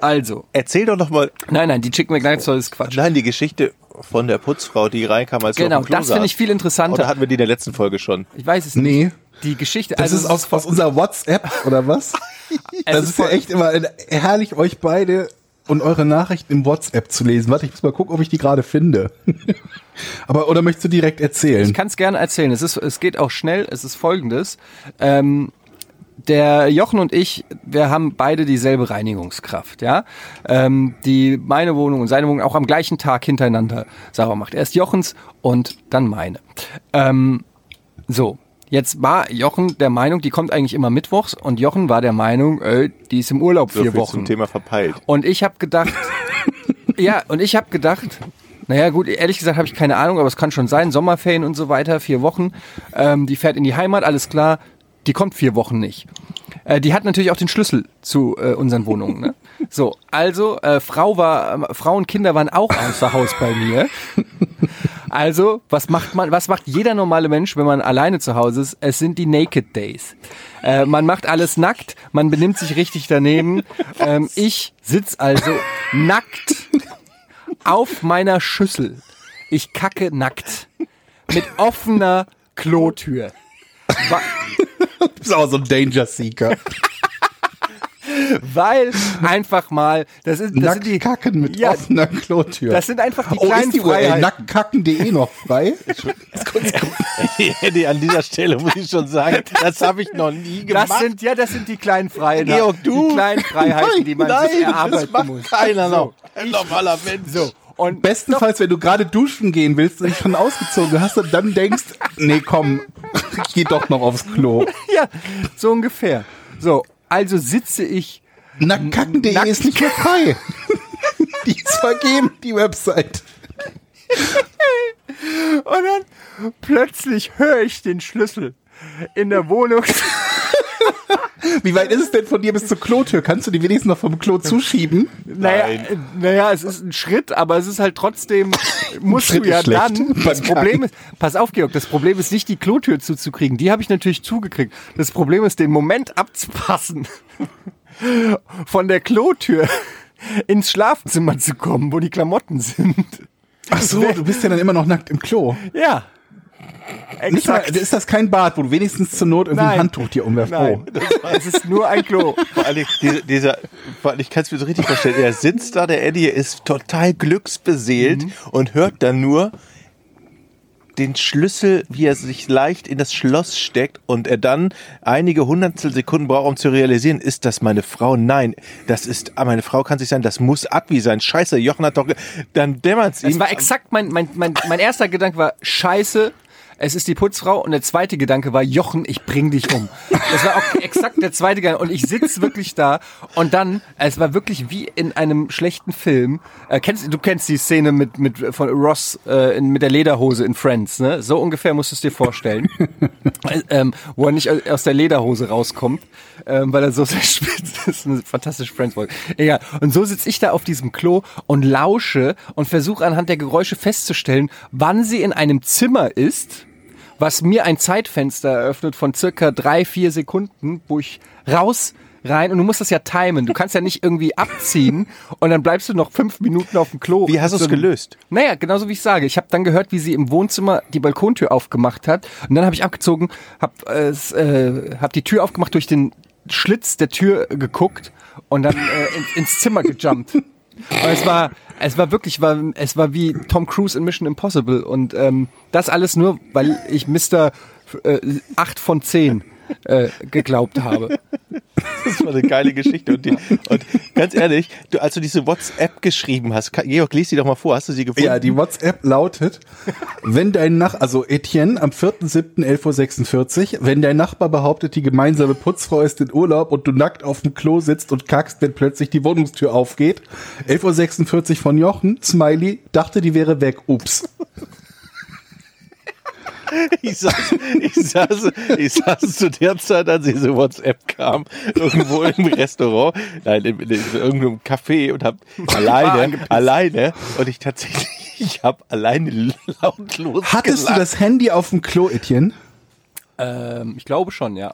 Also, erzähl doch noch mal, nein, nein, die Chicken McNuggets soll ist Quatsch. nein, die Geschichte von der Putzfrau, die reinkam, als Genau, du auf dem Klo das finde ich viel interessanter. Oder hatten wir die in der letzten Folge schon? Ich weiß es nicht. Nee, Die Geschichte, das also ist aus, aus unserer WhatsApp, oder was? Das ist ja voll- echt immer herrlich, euch beide und eure Nachrichten im WhatsApp zu lesen. Warte, ich muss mal gucken, ob ich die gerade finde. Aber, oder möchtest du direkt erzählen? Ich kann es gerne erzählen. Es, ist, es geht auch schnell. Es ist folgendes. Ähm, der Jochen und ich, wir haben beide dieselbe Reinigungskraft, ja. Ähm, die meine Wohnung und seine Wohnung auch am gleichen Tag hintereinander sauber macht. Erst Jochens und dann meine. Ähm, so, jetzt war Jochen der Meinung, die kommt eigentlich immer mittwochs und Jochen war der Meinung, äh, die ist im Urlaub So vier viel Wochen. zum Thema verpeilt. Und ich habe gedacht, ja, und ich habe gedacht, naja gut, ehrlich gesagt habe ich keine Ahnung, aber es kann schon sein, Sommerferien und so weiter, vier Wochen. Ähm, die fährt in die Heimat, alles klar, die kommt vier Wochen nicht. Äh, die hat natürlich auch den Schlüssel zu äh, unseren Wohnungen. Ne? So, also äh, Frau war, äh, Frau und Kinder waren auch außer Haus bei mir. Also, was macht man, was macht jeder normale Mensch, wenn man alleine zu Hause ist? Es sind die Naked Days. Äh, man macht alles nackt, man benimmt sich richtig daneben. Ähm, ich sitz also nackt auf meiner Schüssel. Ich kacke nackt. Mit offener Klotür. Du bist auch so ein Danger Seeker. weil einfach mal, das ist, das sind die, Nacktkacken mit Ja, offener Klotür. das sind einfach die oh, kleinen ist die Freiheiten. nacktkacken.de noch frei? Eddie, an dieser Stelle muss ich schon sagen, das habe ich noch nie gemacht. Das sind, ja, das sind die kleinen Freiheiten. Georg, du? Die kleinen Freiheiten, die man nein, sich das erarbeiten macht muss. keiner noch. Ein normaler Mensch. So. Und Bestenfalls, wenn du gerade duschen gehen willst und dich schon ausgezogen hast und dann denkst, nee, komm, ich geh doch noch aufs Klo. ja, so ungefähr. So, also sitze ich Nacktkacken.de Nackt- ist nicht mehr frei. Die ist vergeben, die Website. und dann plötzlich höre ich den Schlüssel in der Wohnung. Wie weit ist es denn von dir bis zur Klotür? Kannst du die wenigstens noch vom Klo zuschieben? Naja, äh, naja, es ist ein Schritt, aber es ist halt trotzdem, musst du ja dann, das Problem ist, pass auf Georg, das Problem ist nicht die Klotür zuzukriegen, die habe ich natürlich zugekriegt. Das Problem ist, den Moment abzupassen, von der Klotür ins Schlafzimmer zu kommen, wo die Klamotten sind. Ach so, du bist ja dann immer noch nackt im Klo. Ja. Nicht mal, Exakt. ist das kein Bad, wo du wenigstens zur Not irgendwie Nein. ein Handtuch dir umwerfst? Nein, Oh. es ist nur ein Klo. Vor allem, diese, dieser, vor allem, ich kann es mir so richtig vorstellen, er sitzt da, der Eddie ist total glücksbeseelt und hört dann nur den Schlüssel, wie er sich leicht in das Schloss steckt und er dann einige Hundertstel Sekunden braucht, um zu realisieren, ist das meine Frau? Nein, das ist, ah, meine Frau kann sich sein, das muss Advi sein. Scheiße, Jochen hat doch, ge- dann dämmert's Das ihm. war exakt mein, mein, mein, mein erster Gedanke war, scheiße, es ist die Putzfrau und der zweite Gedanke war, Jochen, ich bring dich um. Das war auch exakt der zweite Gedanke und ich sitz wirklich da und dann, es war wirklich wie in einem schlechten Film. Äh, kennst, du kennst die Szene mit, mit von Ross äh, in, mit der Lederhose in Friends, ne? So ungefähr musst du es dir vorstellen. Äh, ähm, wo er nicht aus der Lederhose rauskommt, ähm, weil er so sehr spitz ist. Eine fantastische Friends-Folge. Egal. Und so sitze ich da auf diesem Klo und lausche und versuche anhand der Geräusche festzustellen, wann sie in einem Zimmer ist, was mir ein Zeitfenster eröffnet von circa drei, vier Sekunden, wo ich raus rein und du musst das ja timen. Du kannst ja nicht irgendwie abziehen und dann bleibst du noch fünf Minuten auf dem Klo. Wie hast du es So- gelöst? naja, genauso wie ich sage. Ich habe dann gehört, wie sie im Wohnzimmer die Balkontür aufgemacht hat. Und dann habe ich abgezogen, habe äh, äh, hab die Tür aufgemacht, durch den Schlitz der Tür geguckt und dann äh, ins, ins Zimmer gejumpt. Und es war, es war wirklich, war, es war wie Tom Cruise in Mission Impossible. Und ähm, das alles nur, weil ich Mr. Äh, 8 von 10 äh, geglaubt habe. Das war eine geile Geschichte. Und, die, und ganz ehrlich, du, als du diese WhatsApp geschrieben hast, Georg, lies die doch mal vor. Hast du sie gefunden? Ja, die WhatsApp lautet, wenn dein Nach, also Etienne am 4.7.11.46 Uhr, wenn dein Nachbar behauptet, die gemeinsame Putzfrau ist in Urlaub und du nackt auf dem Klo sitzt und kackst, wenn plötzlich die Wohnungstür aufgeht. 11.46 Uhr von Jochen, Smiley, dachte, die wäre weg, ups. Ich saß, ich, saß, ich saß zu der Zeit, als diese WhatsApp kam, irgendwo im Restaurant, nein, in, in, in irgendeinem Café und hab alleine, alleine und ich tatsächlich, ich habe alleine lautlos Hattest du gelacht. das Handy auf dem Klo, Etienne? Ähm, ich glaube schon, ja.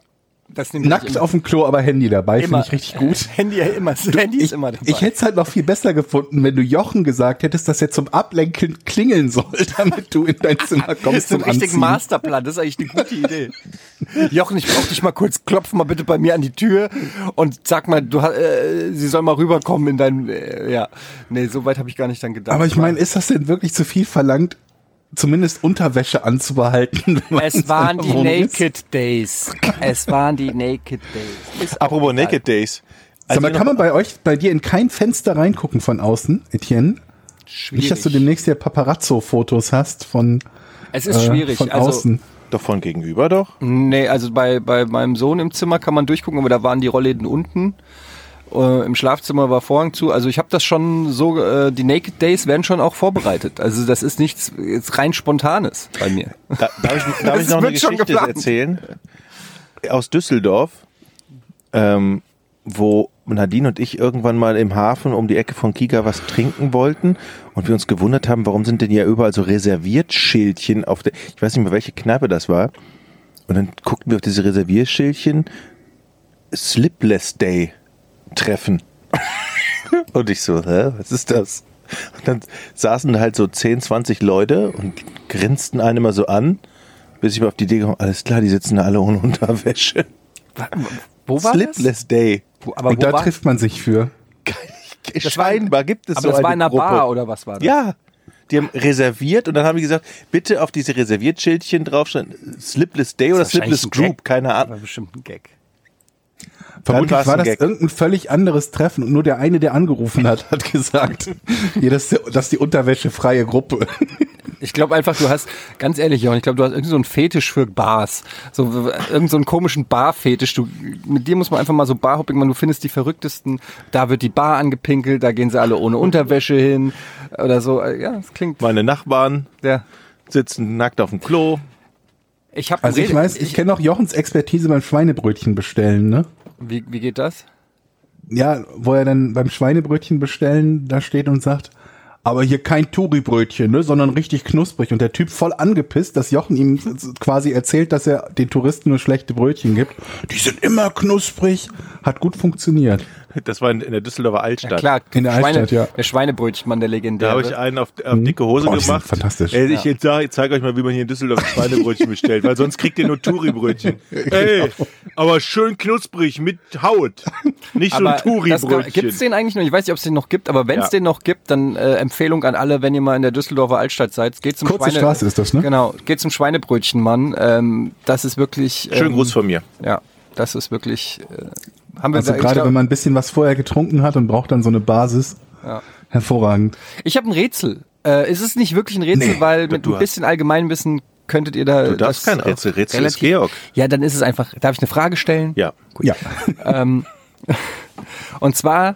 Das Nackt auf dem Klo, aber Handy dabei, finde ich richtig gut. Handy ja immer. Das Handy ist Ich, immer dabei. ich hätte es halt noch viel besser gefunden, wenn du Jochen gesagt hättest, dass er zum Ablenken klingeln soll, damit du in dein Zimmer Das kommst ist so ein Anziehen. Masterplan, das ist eigentlich eine gute Idee. Jochen, ich brauch dich mal kurz, klopf mal bitte bei mir an die Tür und sag mal, du, äh, sie soll mal rüberkommen in dein, äh, ja. Nee, so weit habe ich gar nicht dann gedacht. Aber ich meine, ist das denn wirklich zu viel verlangt, zumindest Unterwäsche anzubehalten? es waren die Wohnung ist? Naked Days. Es waren die Naked Days. Ist Apropos. Naked Days. Sag mal, Also kann man bei euch, bei dir in kein Fenster reingucken von außen, Etienne? Schwierig. Nicht, dass du demnächst ja Paparazzo-Fotos hast von, es ist äh, schwierig. von also, außen. doch von gegenüber doch. Nee, also bei, bei meinem Sohn im Zimmer kann man durchgucken, aber da waren die Rollläden unten. Äh, Im Schlafzimmer war Vorhang zu. Also ich habe das schon so, äh, die Naked Days werden schon auch vorbereitet. Also das ist nichts jetzt rein Spontanes bei mir. Da, darf ich, darf ich noch eine Geschichte erzählen? Aus Düsseldorf. ähm, wo Nadine und ich irgendwann mal im Hafen um die Ecke von Kika was trinken wollten und wir uns gewundert haben, warum sind denn hier überall so Reserviertschildchen auf der, ich weiß nicht mehr, welche Kneipe das war. Und dann guckten wir auf diese Reservierschildchen, Slipless Day Treffen. und ich so, hä, was ist das? Und dann saßen halt so 10, 20 Leute und grinsten einen immer so an, bis ich mal auf die Idee gekommen, alles klar, die sitzen da alle ohne Unterwäsche. Wo war Slipless Day. das? Wo, aber Und wo da war, trifft man sich für. Scheinbar gibt es aber so das eine war in einer Gruppe. Bar oder was war das? Ja. Die haben reserviert und dann haben die gesagt, bitte auf diese Reserviertschildchen draufstehen, Slipless Day oder Das Slipless Group, keine Das Ahnung. war bestimmt ein Gag. Vermutlich war das Gag. irgendein völlig anderes Treffen und nur der eine, der angerufen hat, hat gesagt, ja, das, ist, das ist die unterwäschefreie Gruppe. Ich glaube einfach, du hast, ganz ehrlich, Jochen, ich glaube, du hast irgendwie so einen Fetisch für Bars. So, irgend so einen komischen Bar-Fetisch. Du, mit dir muss man einfach mal so Barhopping machen. Du findest die verrücktesten. Da wird die Bar angepinkelt, da gehen sie alle ohne Unterwäsche hin. Oder so. Ja, das klingt, Meine Nachbarn ja. sitzen nackt auf dem Klo. Ich habe Also ich weiß, ich kenne auch Jochens Expertise beim Schweinebrötchen bestellen, ne? Wie, wie geht das? Ja, wo er dann beim Schweinebrötchen bestellen da steht und sagt, aber hier kein Touri-Brötchen, ne, sondern richtig knusprig. Und der Typ voll angepisst, dass Jochen ihm quasi erzählt, dass er den Touristen nur schlechte Brötchen gibt. Die sind immer knusprig. Hat gut funktioniert. Das war in, in der Düsseldorfer Altstadt. Ja, klar, In der Schweine, Altstadt, ja. der Schweinebrötchenmann, der Da legendäre. habe ich einen auf, auf dicke Hose Boah, gemacht. fantastisch. Ey, ich jetzt ich zeige euch mal, wie man hier in Düsseldorf Schweinebrötchen bestellt, weil sonst kriegt ihr nur Touri-Brötchen. Ey, aber schön knusprig mit Haut. Nicht so ein aber Touri-Brötchen. Gibt es den eigentlich noch? Ich weiß nicht, ob es den noch gibt, aber wenn es Ja. den noch gibt, dann äh, Empfehlung an alle, wenn ihr mal in der Düsseldorfer Altstadt seid, geht zum Kurze Schweine Straße ist das, ne? Genau, geht zum Schweinebrötchenmann. Ähm, das ist wirklich. Ähm, Schönen Gruß von mir. Ja, das ist wirklich. Äh, haben wir Also gerade glaub- wenn man ein bisschen was vorher getrunken hat und braucht dann so eine Basis. Ja. Hervorragend. Ich habe ein Rätsel. Äh, es ist nicht wirklich ein Rätsel, Nee, weil mit du ein bisschen Allgemeinwissen könntet ihr da. Du darfst das kein Rätsel. Rätsel ist relativ- Georg. Ja, dann ist es einfach. Darf ich eine Frage stellen? Ja. Ja. Ähm, und zwar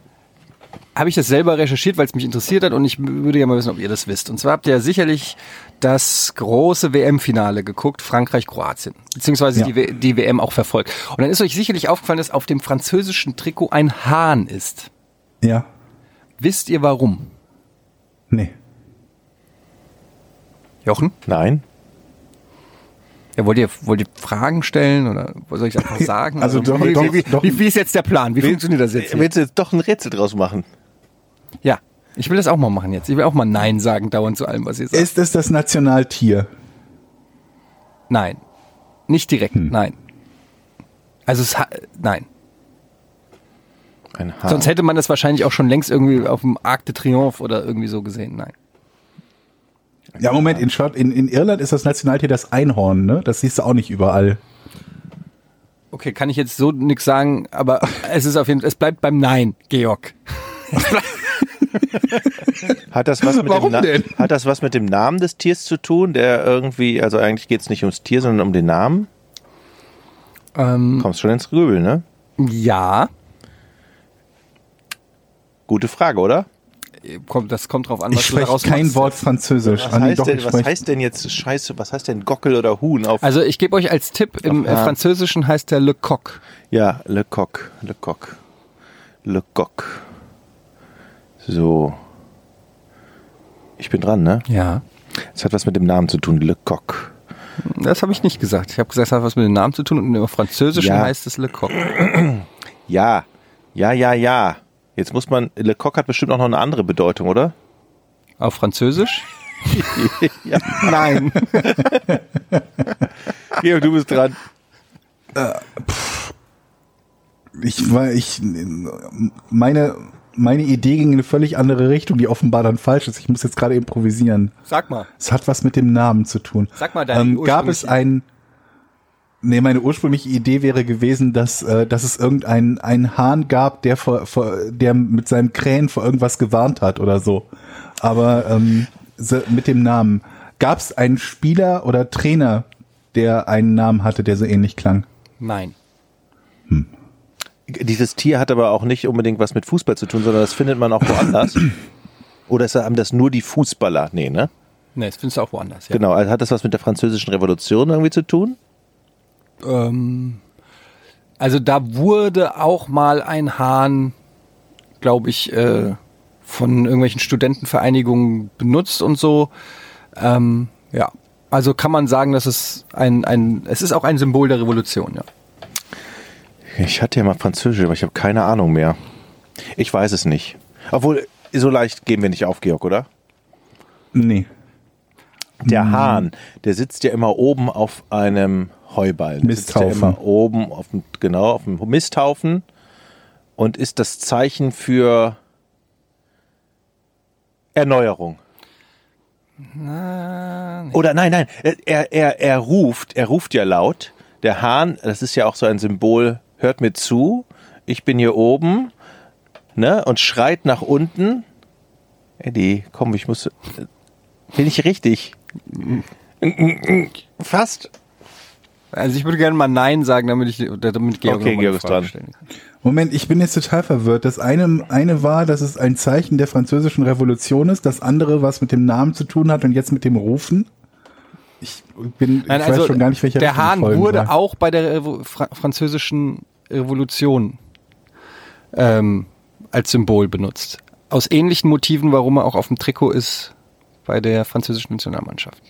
habe ich das selber recherchiert, weil es mich interessiert hat und ich würde ja mal wissen, ob ihr das wisst. Und zwar habt ihr ja sicherlich das große WM-Finale geguckt, Frankreich-Kroatien, beziehungsweise Ja. die, die WM auch verfolgt. Und dann ist euch sicherlich aufgefallen, dass auf dem französischen Trikot ein Hahn ist. Ja. Wisst ihr warum? Nee. Jochen? Nein. Ja, wollt ihr, wollt ihr Fragen stellen oder soll ich einfach sagen? Also doch- wie, doch- wie, doch- wie, wie ist jetzt der Plan? Wie funktioniert das jetzt? Hier? Willst du jetzt doch ein Rätsel draus machen? Ja, ich will das auch mal machen jetzt. Ich will auch mal Nein sagen dauernd zu allem, was ihr sagt. Ist es das Nationaltier? Nein. Nicht direkt, Hm. nein. Also es ha nein. Ein Haar. Sonst hätte man das wahrscheinlich auch schon längst irgendwie auf dem Arc de Triomphe oder irgendwie so gesehen. Nein. Ja, Moment, in, Schott, in, in Irland ist das Nationaltier das Einhorn, ne? Das siehst du auch nicht überall. Okay, kann ich jetzt so nix sagen, aber es ist auf jeden Fall, es bleibt beim Nein, Georg. Hat das, was mit Warum dem Na- denn? hat das was mit dem Namen des Tiers zu tun, der irgendwie, also eigentlich geht es nicht ums Tier, sondern um den Namen? Ähm, Kommst schon ins Grübeln, ne? ja, Gute Frage, oder? kommt, das kommt drauf an, was Ich du spreche daraus kein machst. Wort Französisch. Was, Ah, nee, heißt, doch, denn, was heißt denn jetzt Scheiße, was heißt denn Gockel oder Huhn auf Also ich gebe euch als Tipp, im Ja. Französischen heißt der Le Coq. Ja, Le Coq, Le Coq. Le Coq. So. Ich bin dran, ne? Ja. Es hat was mit dem Namen zu tun, Le Coq. Das habe ich nicht gesagt. Ich habe gesagt, es hat was mit dem Namen zu tun und im Französischen Ja. heißt es Le Coq. Ja, ja, ja, ja. Jetzt muss man, Le Coq hat bestimmt auch noch eine andere Bedeutung, oder? Auf Französisch? ja. Nein. Georg, du bist dran. Ich war, ich, meine, meine Idee ging in eine völlig andere Richtung, die offenbar dann falsch ist. Ich muss jetzt gerade improvisieren. Sag mal. Es hat was mit dem Namen zu tun. Sag mal deine ähm, Gab es ein, nee, meine ursprüngliche Idee wäre gewesen, dass, äh, dass es irgendeinen einen Hahn gab, der vor, vor, der mit seinem Krähen vor irgendwas gewarnt hat oder so. Aber ähm, mit dem Namen. Gab es einen Spieler oder Trainer, der einen Namen hatte, der so ähnlich klang? Nein. Dieses Tier hat aber auch nicht unbedingt was mit Fußball zu tun, sondern das findet man auch woanders. Oder ist, haben das nur die Fußballer? Nee, ne? Nee, das findest du auch woanders. Ja. Genau. Also hat das was mit der französischen Revolution irgendwie zu tun? Ähm, Also da wurde auch mal ein Hahn, glaube ich, äh, von irgendwelchen Studentenvereinigungen benutzt und so. Ähm, ja, also kann man sagen, dass es ein, ein, es ist auch ein Symbol der Revolution, ja. Ich hatte ja mal Französisch, aber ich habe keine Ahnung mehr. Ich weiß es nicht. Obwohl, so leicht geben wir nicht auf, Georg, oder? Nee. Der Hahn, der sitzt ja immer oben auf einem Heuballen. Der sitzt ja Misthaufen. immer oben auf dem, genau, auf dem Misthaufen und ist das Zeichen für Erneuerung. Oder nein, nein, er, er, er ruft, er ruft ja laut. Der Hahn, das ist ja auch so ein Symbol, hört mir zu, ich bin hier oben, ne, und schreit nach unten. Eddie, komm, ich muss, bin ich richtig? Fast. Also ich würde gerne mal Nein sagen, damit ich damit Georg Okay, Georg ist dran. Moment, ich bin jetzt total verwirrt. Das eine, eine war, dass es ein Zeichen der französischen Revolution ist, das andere was mit dem Namen zu tun hat und jetzt mit dem Rufen. Ich bin, Nein, ich also weiß schon gar nicht, welcher der Hahn wurde soll. auch bei der Fra französischen Revolution ähm, als Symbol benutzt. Aus ähnlichen Motiven, warum er auch auf dem Trikot ist bei der französischen Nationalmannschaft.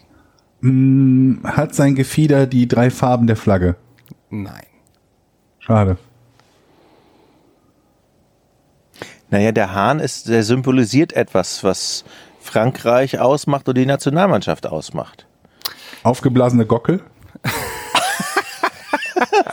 Hm, Hat sein Gefieder die drei Farben der Flagge? Nein. Schade. Naja, der Hahn ist, der symbolisiert etwas, was Frankreich ausmacht und die Nationalmannschaft ausmacht. Aufgeblasene Gockel?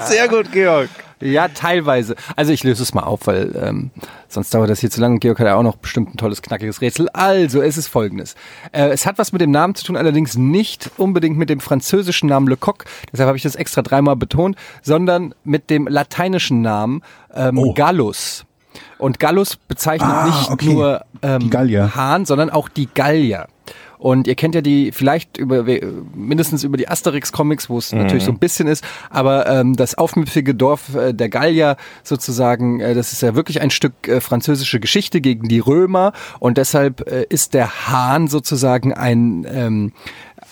Sehr gut, Georg. Ja, teilweise. Also ich löse es mal auf, weil ähm, sonst dauert das hier zu lange. Georg hat ja auch noch bestimmt ein tolles, knackiges Rätsel. Also, es ist folgendes. Äh, es hat was mit dem Namen zu tun, allerdings nicht unbedingt mit dem französischen Namen Le Coq, deshalb habe ich das extra dreimal betont, sondern mit dem lateinischen Namen ähm, Oh. Gallus. Und Gallus bezeichnet Ah, nicht okay. nur ähm. Hahn, sondern auch die Gallier. Und ihr kennt ja die vielleicht über mindestens über die Asterix-Comics, wo es natürlich so ein bisschen ist, aber ähm, das aufmüpfige Dorf äh, der Gallier sozusagen, äh, das ist ja wirklich ein Stück äh, französische Geschichte gegen die Römer und deshalb äh, ist der Hahn sozusagen ein ähm,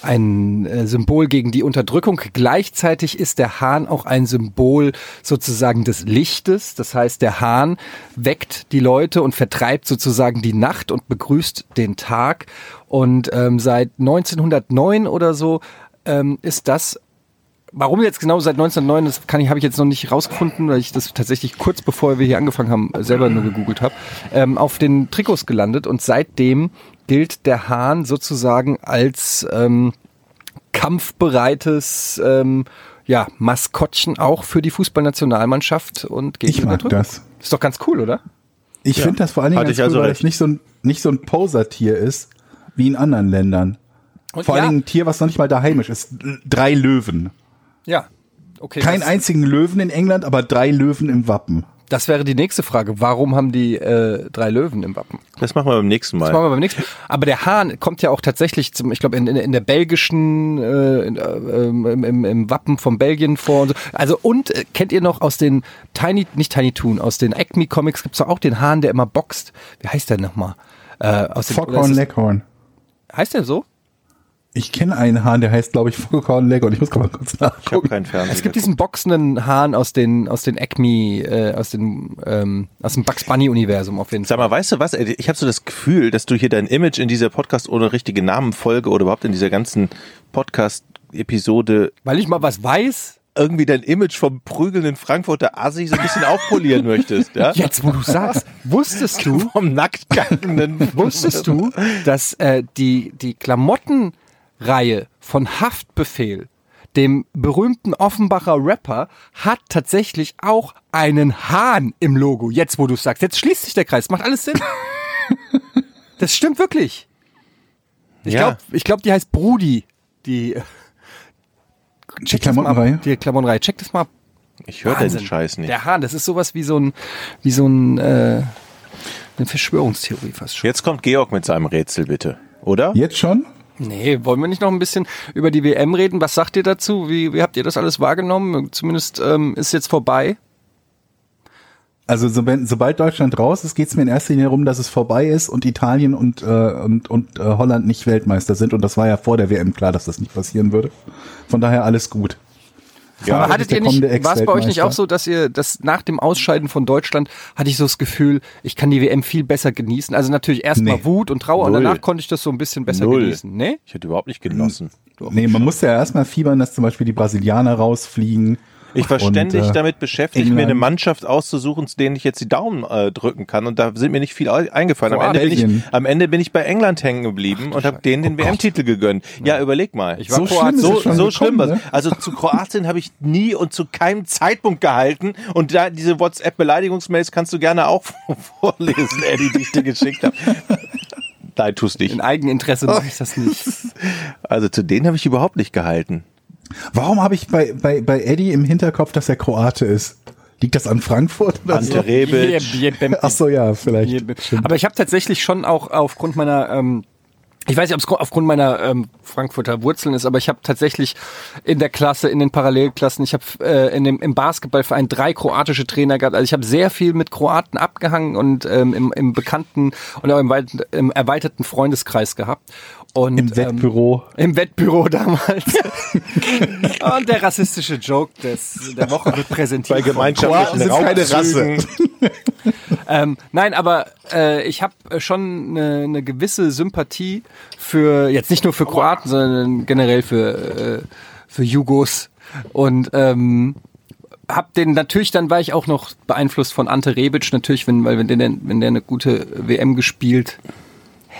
ein äh, Symbol gegen die Unterdrückung. Gleichzeitig ist der Hahn auch ein Symbol sozusagen des Lichtes. Das heißt, der Hahn weckt die Leute und vertreibt sozusagen die Nacht und begrüßt den Tag. Und ähm, seit 1909 oder so ähm, ist das Warum jetzt genau seit 1909, das kann ich, habe ich jetzt noch nicht rausgefunden, weil ich das tatsächlich kurz bevor wir hier angefangen haben, selber nur gegoogelt habe, ähm, auf den Trikots gelandet und seitdem gilt der Hahn sozusagen als ähm, kampfbereites ähm, ja, Maskottchen auch für die Fußballnationalmannschaft und gegen Ich mag das. Ist doch ganz cool, oder? Ich finde das vor allen Dingen Hatte ganz ich cool, also weil es nicht so ein, nicht so ein Poser-Tier ist, wie in anderen Ländern. Und Vor ja, allen Dingen ein Tier, was noch nicht mal da heimisch ist. Drei Löwen. ja. Okay, Kein das, einzigen Löwen in England, aber drei Löwen im Wappen. das wäre die nächste Frage. Warum haben die äh, drei Löwen im Wappen? Das machen wir beim nächsten Das Mal. machen wir beim nächsten Mal. Aber der Hahn kommt ja auch tatsächlich zum, ich glaube, in, in, in der belgischen, äh, in, äh, im, im, im Wappen von Belgien vor und so. Also und äh, kennt ihr noch aus den Tiny, nicht Tiny Toon, aus den Acme Comics gibt's doch auch den Hahn, der immer boxt. Wie heißt der nochmal? Äh, aus Foghorn es- Leghorn. Heißt der so? Ich kenne einen Hahn, der heißt, glaube ich, Foghorn Leghorn. Ich muss gerade mal kurz Ich habe nachgucken. keinen Fernseher. Es gibt diesen boxenden Hahn aus den aus den Acme, äh, aus den ähm, aus dem Bugs Bunny Universum auf jeden Fall. Sag mal, weißt du was? Ich habe so das Gefühl, dass du hier dein Image in dieser Podcast ohne richtige Namenfolge oder überhaupt in dieser ganzen Podcast-Episode Weil ich mal was weiß. Irgendwie dein Image vom prügelnden Frankfurter Assi so ein bisschen aufpolieren möchtest, ja? Jetzt, wo du sagst, wusstest du, Vom nacktgangenden. Wusstest du, dass äh, die, die Klamottenreihe von Haftbefehl, dem berühmten Offenbacher Rapper, hat tatsächlich auch einen Hahn im Logo. Jetzt, wo du es sagst. Jetzt schließt sich der Kreis. Macht alles Sinn. Das stimmt wirklich. Ich Ja. glaube, ich glaub, die heißt Brudi. Die, Die Klamottenreihe? Die Klamottenreihe. Check das mal. Ich höre den. Scheiß nicht. Der Hahn, das ist sowas wie so ein, wie so ein, äh, eine Verschwörungstheorie fast schon. Jetzt kommt Georg mit seinem Rätsel, bitte. Oder? Jetzt schon? Nee, wollen wir nicht noch ein bisschen über die WM reden? Was sagt ihr dazu? Wie, wie habt ihr das alles wahrgenommen? Zumindest ähm, ist jetzt vorbei. Also so, wenn, sobald Deutschland raus ist, geht es mir in erster Linie darum, dass es vorbei ist und Italien und, äh, und, und äh, Holland nicht Weltmeister sind. Und das war ja vor der WM klar, dass das nicht passieren würde. Von daher alles gut. Ja, aber das hattet ihr nicht, war es bei euch nicht auch so, dass ihr, dass nach dem Ausscheiden von Deutschland hatte ich so das Gefühl, ich kann die WM viel besser genießen. Also natürlich erstmal Nee. Wut und Trauer und Null. danach konnte ich das so ein bisschen besser Null. genießen. Nee? Ich hätte überhaupt nicht genossen. Nee, man musste ja erstmal fiebern, dass zum Beispiel die Brasilianer rausfliegen. Ich war Und, ständig äh, damit beschäftigt, mir England. eine Mannschaft auszusuchen, zu denen ich jetzt die Daumen äh, drücken kann. Und da sind mir nicht viel ei- eingefallen. Am Ende, bin ich, am Ende bin ich bei England hängen geblieben und habe denen den WM-Titel gegönnt. Ja, überleg mal. Ich war So Kroat- schlimm ist so, es schon so schlimm gekommen, was. ne? Also zu Kroatien habe ich nie und zu keinem Zeitpunkt gehalten. Und da diese WhatsApp-Beleidigungsmails kannst du gerne auch vorlesen, Eddie, die ich dir geschickt habe. Nein, tust nicht. In Eigeninteresse mache ich das nicht. Also zu denen habe ich überhaupt nicht gehalten. Warum habe ich bei, bei, bei Eddie im Hinterkopf, dass er Kroate ist? Liegt das an Frankfurt oder so? Ante Rebic. Ach so, ja, vielleicht. Aber ich habe tatsächlich schon auch aufgrund meiner, ähm, ich weiß nicht, ob es aufgrund meiner ähm, Frankfurter Wurzeln ist, aber ich habe tatsächlich in der Klasse, in den Parallelklassen, ich habe äh, in dem im Basketballverein drei kroatische Trainer gehabt. Also ich habe sehr viel mit Kroaten abgehangen und ähm, im, im bekannten und auch im, weit, im erweiterten Freundeskreis gehabt. Und, Im Wettbüro. Ähm, Im Wettbüro damals. und der rassistische Joke des, der Woche wird präsentiert. Bei gemeinschaftlichen sind keine Raubzügen. ähm, nein, aber äh, ich habe schon eine, eine gewisse Sympathie für, jetzt nicht nur für Kroaten, sondern generell für, äh, für Jugos. Und ähm, hab den natürlich, dann war ich auch noch beeinflusst von Ante Rebic, natürlich, wenn, weil wenn der, wenn der eine gute WM gespielt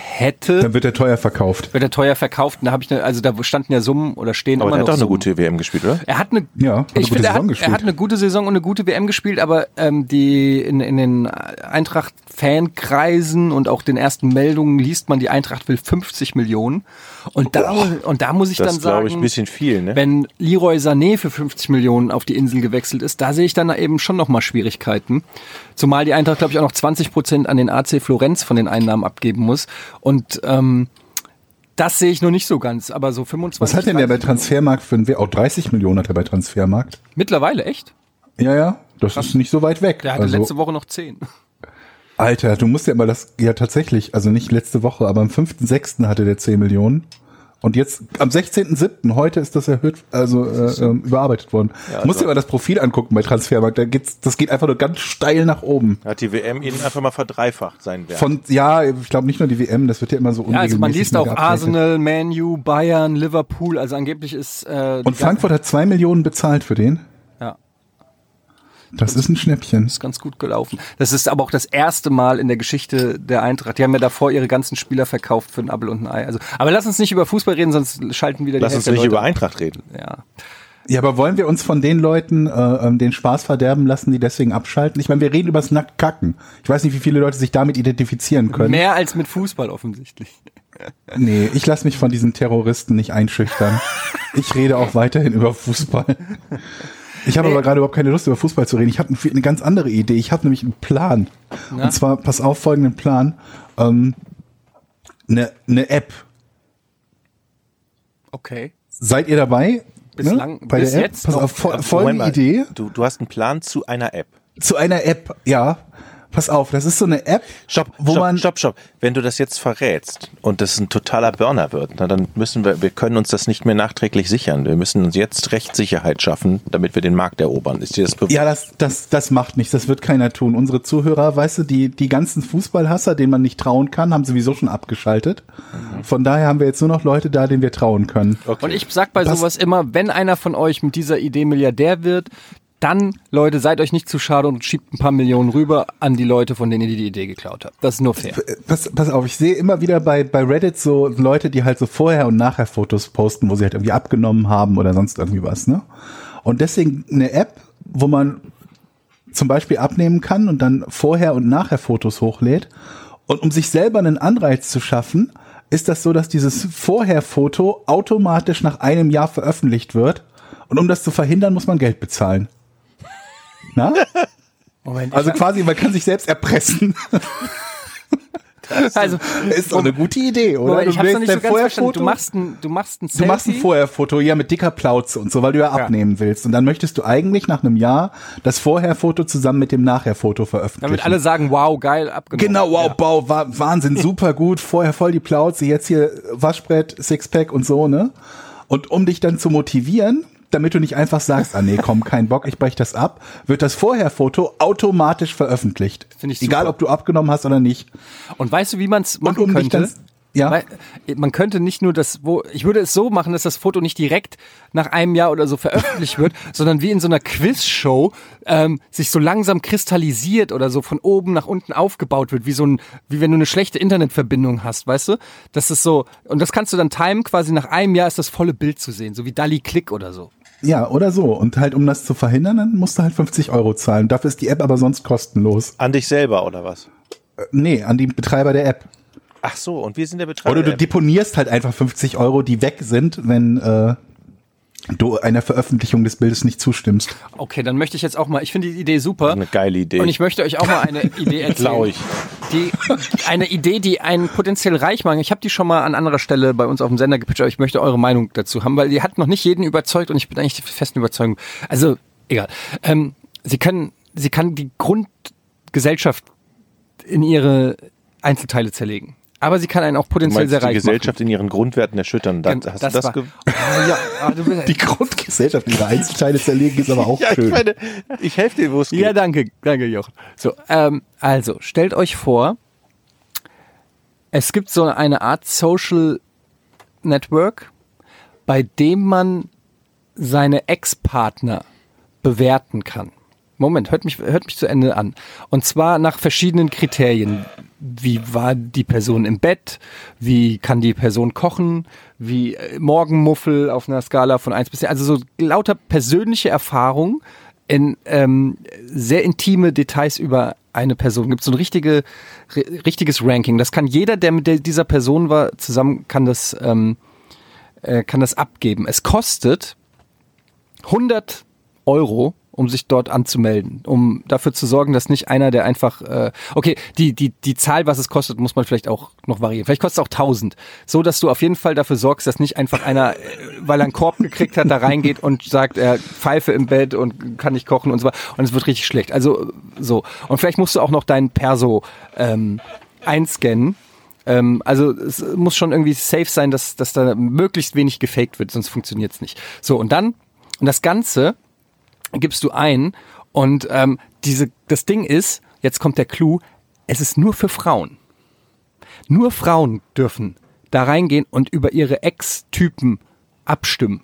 hätte, Dann wird er teuer verkauft. wird er teuer verkauft. Und Da habe ich eine, also da standen ja Summen oder stehen Aber immer noch hat doch eine gute WM gespielt, oder? Er hat eine, Ja, hat eine ich gute finde, er Saison hat, gespielt. er hat eine gute Saison und eine gute WM gespielt, aber ähm, die in, in den Eintracht-Fankreisen und auch den ersten Meldungen liest man, die Eintracht will 50 Millionen. Und da, und da muss ich Das dann ist, glaube sagen, ich, ein bisschen viel, ne? wenn Leroy Sané für 50 Millionen auf die Insel gewechselt ist, da sehe ich dann eben schon nochmal Schwierigkeiten. Zumal die Eintracht, glaube ich, auch noch 20 Prozent an den AC Florenz von den Einnahmen abgeben muss. Und ähm, das sehe ich noch nicht so ganz, aber so 25. Was hat denn der bei 30 Transfermarkt für ein We- Oh, 30 Millionen hat er bei Transfermarkt. Mittlerweile, echt? Ja, ja, das ist nicht so weit weg. Der hatte also, letzte Woche noch 10. Alter, du musst ja mal das, ja tatsächlich, also nicht letzte Woche, aber am 5.6. hatte der 10 Millionen. Und jetzt am 16.7., heute ist das erhöht, also äh, ähm, überarbeitet worden. also musst dir mal das Profil angucken bei Transfermarkt, da geht's, das geht einfach nur ganz steil nach oben. Hat die WM ihn einfach mal verdreifacht, sein Wert. Von, ja, ich glaube nicht nur die WM, das wird ja immer so Ja, also man unregelmäßig liest auch. Arsenal, Man U, Bayern, Liverpool, also angeblich ist äh, Und Frankfurt hat zwei Millionen bezahlt für den. Das ist ein Schnäppchen. ist ganz gut gelaufen. Das ist aber auch das erste Mal in der Geschichte der Eintracht. Die haben ja davor ihre ganzen Spieler verkauft für ein Apfel und ein Ei. Also, aber lass uns nicht über Fußball reden, sonst schalten wieder die Lass uns Hälfte nicht der über Leute. Eintracht reden. Ja. Ja, aber wollen wir uns von den Leuten äh, ähm, den Spaß verderben lassen, die deswegen abschalten? Ich meine, wir reden übers Nacktkacken. Ich weiß nicht, wie viele Leute sich damit identifizieren können. Mehr als mit Fußball offensichtlich. Nee, ich lasse mich von diesen Terroristen nicht einschüchtern. Ich rede auch weiterhin über Fußball. Ich habe Nee. aber gerade überhaupt keine Lust, über Fußball zu reden. Ich habe eine, ganz andere Idee. Ich habe nämlich einen Plan. Na? Und zwar, pass auf, folgenden Plan. Ähm, eine, eine App. Okay. Seid ihr dabei? Bislang- Bei bis der App? jetzt Pass noch. auf, fol folgende mal. Idee. Du, du hast einen Plan zu einer App. Zu einer App, ja. Pass auf, das ist so eine App, Stopp, wo stopp, man stopp, stopp. Wenn du das jetzt verrätst und das ein totaler Burner wird, na, dann müssen wir, wir können uns das nicht mehr nachträglich sichern. Wir müssen uns jetzt Rechtssicherheit schaffen, damit wir den Markt erobern. Ist dir das bewusst? Ja, das, das, das macht nichts, das wird keiner tun. Unsere Zuhörer, weißt du, die, die ganzen Fußballhasser, denen man nicht trauen kann, haben sowieso schon abgeschaltet. Von daher haben wir jetzt nur noch Leute da, denen wir trauen können. Okay. Und ich sag bei Was- sowas immer, wenn einer von euch mit dieser Idee Milliardär wird, dann, Leute, seid euch nicht zu schade und schiebt ein paar Millionen rüber an die Leute, von denen ihr die Idee geklaut habt. Das ist nur fair. Pass, pass auf, ich sehe immer wieder bei, bei Reddit so Leute, die halt so vorher und nachher Fotos posten, wo sie halt irgendwie abgenommen haben oder sonst irgendwie was, ne? Und deswegen eine App, wo man zum Beispiel abnehmen kann und dann vorher und nachher Fotos hochlädt. Und um sich selber einen Anreiz zu schaffen, ist das so, dass dieses Vorher-Foto automatisch nach einem Jahr veröffentlicht wird. Und um das zu verhindern, muss man Geld bezahlen. Na? Moment, Also quasi, man kann sich selbst erpressen. also, Ist doch eine gute Idee, oder? Moment, ich hab's noch nicht so ganz verstanden. Du machst ein, du machst ein Du machst ein Selfie. Vorherfoto, ja, mit dicker Plauze und so, weil du ja, abnehmen willst. Und dann möchtest du eigentlich nach einem Jahr das Vorherfoto zusammen mit dem Nachherfoto veröffentlichen. Damit alle sagen, wow, geil, abgenommen. Genau, wow, Ja. Bau, wa Wahnsinn, super gut, vorher voll die Plauze, jetzt hier Waschbrett, Sixpack und so, ne? Und um dich dann zu motivieren, damit du nicht einfach sagst, ah nee, komm, kein Bock, ich brech das ab, wird das Vorherfoto automatisch veröffentlicht. Finde ich Egal, super. ob du abgenommen hast oder nicht. Und weißt du, wie man es Und machen um dich könnte? dann, ja, Weil, man könnte nicht nur das, wo ich würde es so machen, dass das Foto nicht direkt nach einem Jahr oder so veröffentlicht wird, sondern wie in so einer Quizshow ähm, sich so langsam kristallisiert oder so von oben nach unten aufgebaut wird, wie so ein, wie wenn du eine schlechte Internetverbindung hast, weißt du? Das ist so und das kannst du dann timen. Quasi nach einem Jahr ist das volle Bild zu sehen, so wie Dali Click oder so. Ja, oder so. Und halt, um das zu verhindern, dann musst du halt 50 Euro zahlen. Dafür ist die App aber sonst kostenlos. An dich selber oder was? Äh, Nee, an die Betreiber der App. Ach so, und wir sind der Betreiber. Oder du deponierst halt einfach 50 Euro, die weg sind, wenn äh, du einer Veröffentlichung des Bildes nicht zustimmst. Okay, dann möchte ich jetzt auch mal. Ich finde die Idee super. Eine geile Idee. Und ich möchte euch auch mal eine Idee erzählen. Ich. Die, eine Idee, die einen potenziell reich machen. Ich habe die schon mal an anderer Stelle bei uns auf dem Sender gepitcht, aber ich möchte eure Meinung dazu haben, weil die hat noch nicht jeden überzeugt und ich bin eigentlich der festen Überzeugung. Also, egal. Ähm, sie können, sie kann die Grundgesellschaft in ihre Einzelteile zerlegen. Aber sie kann einen auch potenziell sehr die reich Gesellschaft in ihren Grundwerten erschüttern. Das, machen. hast du das war, Ah, ja, ah, du Die Grundgesellschaft ihre Einzelteile zerlegen ist aber auch ja, ich schön. meine, ich helfe dir, wo es geht. Ja, danke, danke, Jochen. So, ähm, also, stellt euch vor, es gibt so eine Art Social Network, bei dem man seine Ex-Partner bewerten kann. Moment, hört mich, hört mich zu Ende an. Und zwar nach verschiedenen Kriterien. Wie war die Person im Bett? Wie kann die Person kochen? Wie äh, Morgenmuffel auf einer Skala von 1 bis 10? Also so lauter persönliche Erfahrungen in ähm, sehr intime Details über eine Person. Gibt so ein richtige, ri- richtiges Ranking. Das kann jeder, der mit dieser Person war, zusammen kann das, ähm, äh, kann das abgeben. Es kostet 100 Euro, um sich dort anzumelden, um dafür zu sorgen, dass nicht einer, der einfach, äh, okay, die, die, die Zahl, was es kostet, muss man vielleicht auch noch variieren. Vielleicht kostet es auch 1000. So, dass du auf jeden Fall dafür sorgst, dass nicht einfach einer, äh, weil er einen Korb gekriegt hat, da reingeht und sagt, er Pfeife im Bett und kann nicht kochen und so weiter. Und es wird richtig schlecht. Also, so. Und vielleicht musst du auch noch deinen Perso, ähm, einscannen. Ähm, also es muss schon irgendwie safe sein, dass, dass da möglichst wenig gefaked wird, sonst funktioniert es nicht. So, und dann, und das Ganze gibst du ein und ähm, diese, das Ding ist, jetzt kommt der Clou, es ist nur für Frauen. Nur Frauen dürfen da reingehen und über ihre Ex-Typen abstimmen.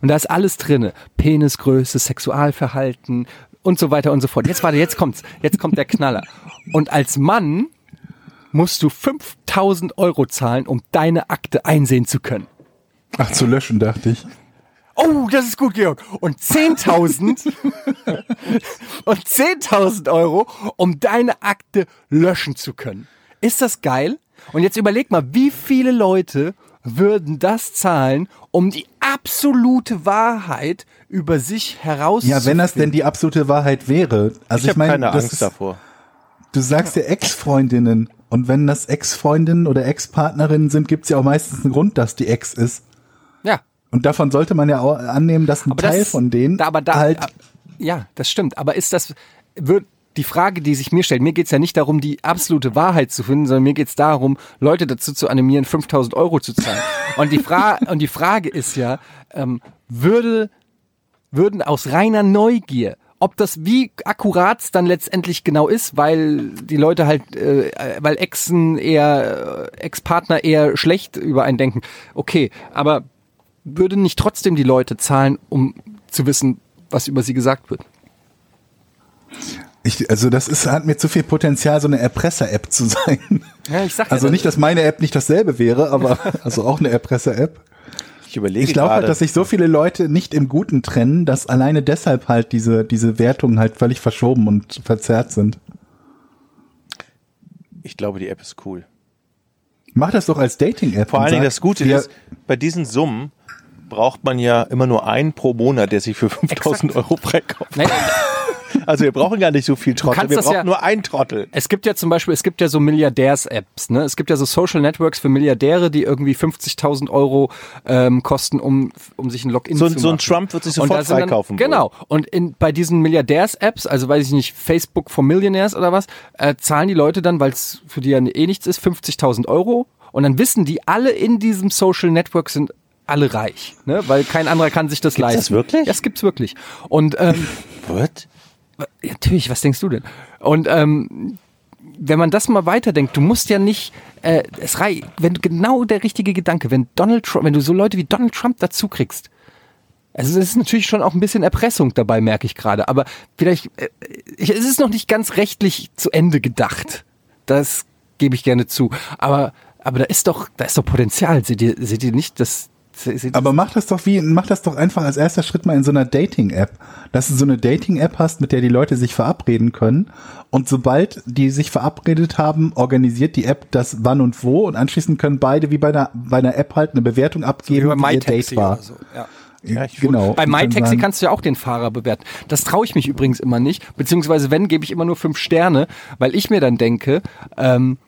Und da ist alles drinne. Penisgröße, Sexualverhalten und so weiter und so fort. Jetzt warte, jetzt kommt's. Jetzt kommt der Knaller. Und als Mann musst du 5000 Euro zahlen, um deine Akte einsehen zu können. Ach, zu löschen, dachte ich. Oh, das ist gut, Georg. Und 10.000 und 10.000 Euro, um deine Akte löschen zu können. Ist das geil? Und jetzt überleg mal, wie viele Leute würden das zahlen, um die absolute Wahrheit über sich herauszufinden? Ja, wenn das denn die absolute Wahrheit wäre. Also Ich ich, habe meine, keine das Angst ist, davor. du sagst ja Ex-Freundinnen. Und wenn das Ex-Freundinnen oder Ex-Partnerinnen sind, gibt's ja auch meistens einen Grund, dass die Ex ist. Ja. Und davon sollte man ja auch annehmen, dass ein Aber Teil das, von denen da, aber da, halt ja, das stimmt. Aber ist das, wird die Frage, die sich mir stellt, mir geht's ja nicht darum, die absolute Wahrheit zu finden, sondern mir geht's darum, Leute dazu zu animieren, 5000 Euro zu zahlen. und, die Fra und die Frage ist ja, ähm, würde, würden aus reiner Neugier, ob das wie akkurat dann letztendlich genau ist, weil die Leute halt, äh, weil Exen eher, äh, Ex-Partner eher schlecht über einen denken. Okay, aber würden nicht trotzdem die Leute zahlen, um zu wissen, was über sie gesagt wird? Ich, also das ist, hat mir zu viel Potenzial, so eine Erpresser-App zu sein. Ja, ich sag ja, Also das- nicht, dass meine App nicht dasselbe wäre, aber also auch eine Erpresser-App. Ich überlege Ich glaube halt, gerade. dass sich so viele Leute nicht im Guten trennen, dass alleine deshalb halt diese, diese Wertungen halt völlig verschoben und verzerrt sind. ich glaube, die App ist cool. Mach das doch als Dating-App. Vor allen Dingen das Gute ist, bei diesen Summen braucht man ja immer nur einen pro Monat, der sich für 5000 Euro freikauft. Nee, Also wir brauchen gar nicht so viel Trottel, wir brauchen ja- nur einen Trottel. es gibt ja zum Beispiel, es gibt ja so Milliardärs-Apps, ne? Es gibt ja so Social Networks für Milliardäre, die irgendwie 50.000 Euro ähm, kosten, um, um sich ein Login So zu so ein machen. Trump wird sich sofort dann- freikaufen wollen. Genau. Und in, bei diesen Milliardärs-Apps, also weiß ich nicht, Facebook for Millionaires oder was, äh, zahlen die Leute dann, weil es für die ja eh nichts ist, 50.000 Euro. Und dann wissen die, alle in diesem Social Network sind alle reich, ne? weil kein anderer kann sich das Gibt's leisten. das wirklich? Das gibt's wirklich. Und ähm, What? natürlich, was denkst du denn? Und ähm, wenn man das mal weiterdenkt, du musst ja nicht, äh, es rei wenn du genau der richtige Gedanke, wenn Donald Trump, wenn du so Leute wie Donald Trump dazu kriegst, also es ist natürlich schon auch ein bisschen Erpressung dabei, merke ich gerade, aber vielleicht, äh, ich, es ist noch nicht ganz rechtlich zu Ende gedacht. Das gebe ich gerne zu. Aber, aber da ist doch, da ist doch Potenzial. Seht ihr, seht ihr nicht, dass Aber mach das doch wie, mach das doch einfach als erster Schritt mal in so einer Dating-App. Dass du so eine Dating-App hast, mit der die Leute sich verabreden können. Und sobald die sich verabredet haben, organisiert die App das wann und wo und anschließend können beide wie bei einer, bei einer App halt eine Bewertung abgeben, bei wie ihr MyTaxi Date war. oder so. Ja. Ja, genau. Bei MyTaxi kannst du ja auch den Fahrer bewerten. Das traue ich mich übrigens immer nicht. Beziehungsweise wenn, gebe ich immer nur fünf Sterne, weil ich mir dann denke, ähm,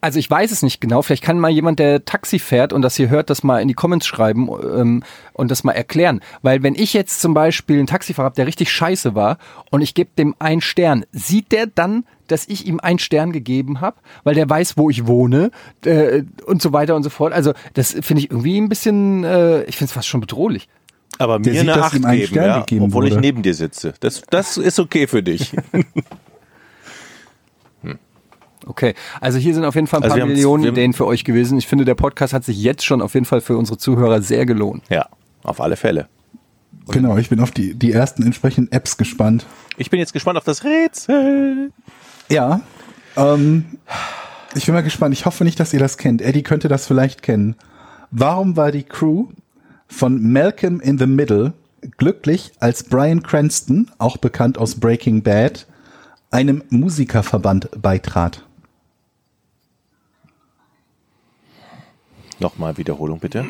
also ich weiß es nicht genau, vielleicht kann mal jemand, der Taxi fährt und das hier hört, das mal in die Comments schreiben ähm, und das mal erklären. Weil wenn ich jetzt zum Beispiel einen Taxifahrer habe, der richtig scheiße war und ich gebe dem einen Stern, sieht der dann, dass ich ihm einen Stern gegeben habe, weil der weiß, wo ich wohne äh, und so weiter und so fort. Also das finde ich irgendwie ein bisschen, äh, ich finde es fast schon bedrohlich. Aber Der mir sieht, eine Acht ihm ein geben, Stern ja, gegeben obwohl ich wurde. neben dir sitze. Das, das ist okay für dich. Okay, also hier sind auf jeden Fall ein Also paar Millionen Ideen für euch gewesen. Ich finde, der Podcast hat sich jetzt schon auf jeden Fall für unsere Zuhörer sehr gelohnt. ja, auf alle Fälle. Genau, ich bin auf die, die ersten entsprechenden Apps gespannt. Ich bin jetzt gespannt auf das Rätsel. Ja. Ähm, ich bin mal gespannt. Ich hoffe nicht, dass ihr das kennt. Eddie könnte das vielleicht kennen. Warum war die Crew von Malcolm in the Middle glücklich, als Brian Cranston, auch bekannt aus Breaking Bad, einem Musikerverband beitrat? Nochmal Wiederholung bitte.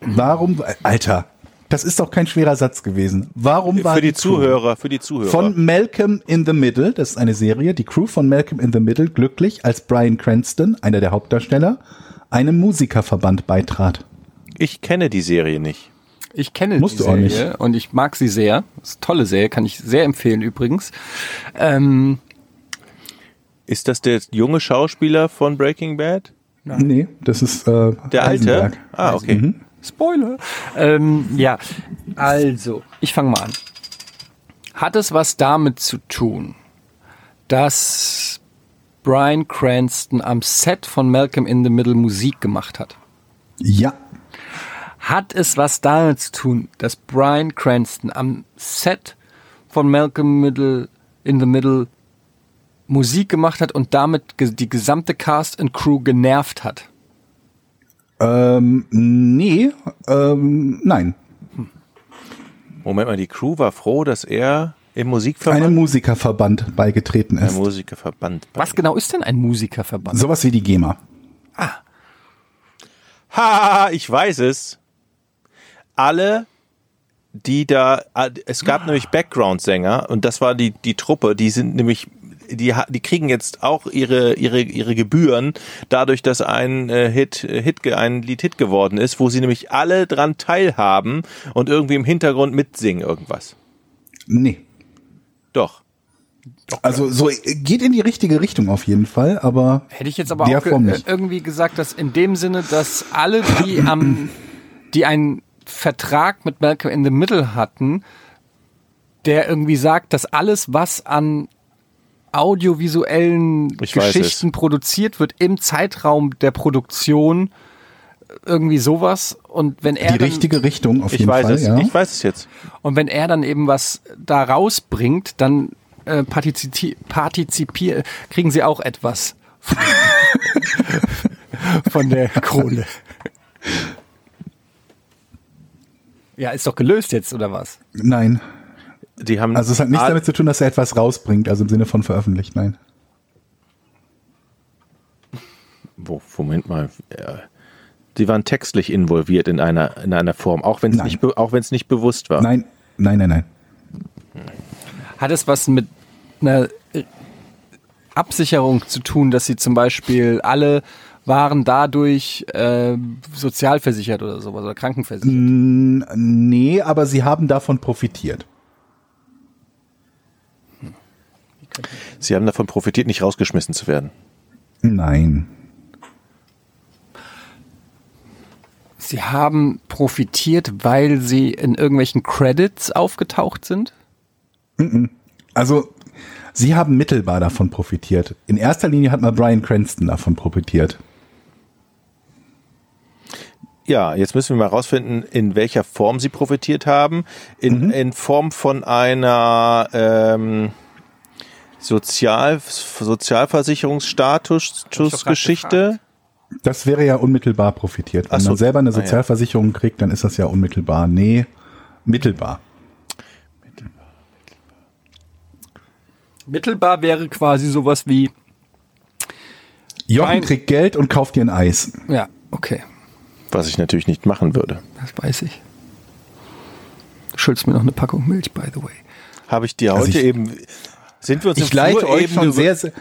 Warum, Alter, das ist doch kein schwerer Satz gewesen. Warum war Für die Crew Zuhörer, für die Zuhörer. Von Malcolm in the Middle, das ist eine Serie, die Crew von Malcolm in the Middle glücklich, als Brian Cranston, einer der Hauptdarsteller, einem Musikerverband beitrat. ich kenne die Serie nicht. Ich kenne Musst die du auch Serie nicht. und ich mag sie sehr. Das ist eine tolle Serie, kann ich sehr empfehlen übrigens. Ähm, Ist das der junge Schauspieler von Breaking Bad? Nee, das ist äh, Der alte? Heisenberg. Ah, okay. Mhm. Spoiler. Ähm, ja, also, ich fange mal an. Hat es was damit zu tun, dass Brian Cranston am Set von Malcolm in the Middle Musik gemacht hat? Ja, Hat es was damit zu tun, dass Brian Cranston am Set von Malcolm Middle in the Middle Musik gemacht hat und damit die gesamte Cast and Crew genervt hat? ähm, nee, ähm, nein. Moment mal, die Crew war froh, dass er im Einem Musikverband, Musikerverband beigetreten ist. Musikerverband. Was genau ist denn ein Musikerverband? Sowas wie die GEMA. Ha, ich weiß es. Alle, die da, es gab nämlich Background-Sänger und das war die, die Truppe, die sind nämlich, die, die kriegen jetzt auch ihre, ihre, ihre Gebühren dadurch, dass ein äh, Hit, äh, Hit, ein Lied Hit geworden ist, wo sie nämlich alle dran teilhaben und irgendwie im Hintergrund mitsingen irgendwas. Nee. Doch. Also so äh, geht in die richtige Richtung auf jeden Fall, aber Hätte ich jetzt aber auch ge nicht. irgendwie gesagt, dass in dem Sinne, dass alle, die am, die einen Vertrag mit Malcolm in the Middle hatten, der irgendwie sagt, dass alles, was an audiovisuellen Ich Geschichten produziert wird im Zeitraum der Produktion, irgendwie sowas. Und wenn er die dann, richtige Richtung auf Ich jeden weiß Fall, es. ja. Ich weiß es jetzt. und wenn er dann eben was da rausbringt, dann äh, partizipi partizipier kriegen sie auch etwas von der Kohle. Ja, ist doch gelöst jetzt, oder was? Nein. Die haben Also es hat nichts damit zu tun, dass er etwas rausbringt, also im Sinne von veröffentlicht, nein. Wo, Moment mal. Ja. Sie waren textlich involviert in einer, in einer Form, auch wenn es nicht, auch wenn es nicht bewusst war. Nein, nein, nein, nein. Hat es was mit einer äh, Absicherung zu tun, dass sie zum Beispiel alle waren dadurch äh, sozialversichert oder sowas oder krankenversichert? Nee, aber sie haben davon profitiert. Sie haben davon profitiert, nicht rausgeschmissen zu werden. Nein. Sie haben profitiert, weil sie in irgendwelchen Credits aufgetaucht sind? Also, sie haben mittelbar davon profitiert. In erster Linie hat mal Brian Cranston davon profitiert. Ja, jetzt müssen wir mal rausfinden, in welcher Form sie profitiert haben. In, in Form von einer ähm, Sozial, Sozialversicherungsstatus doch grad Geschichte. Das wäre ja unmittelbar profitiert. Wenn so. man selber eine Ah, ja. Sozialversicherung kriegt, dann ist das ja unmittelbar. Nee, mittelbar. Mittelbar wäre quasi sowas wie, Jochen Nein. kriegt Geld und kauft dir ein Eis. ja, okay, Was ich natürlich nicht machen würde. das weiß ich. Du schuldest mir noch eine Packung Milch, by the way. Habe ich dir Also heute ich- eben. Sind wir uns Ich leite Flur euch schon sehr, sehr,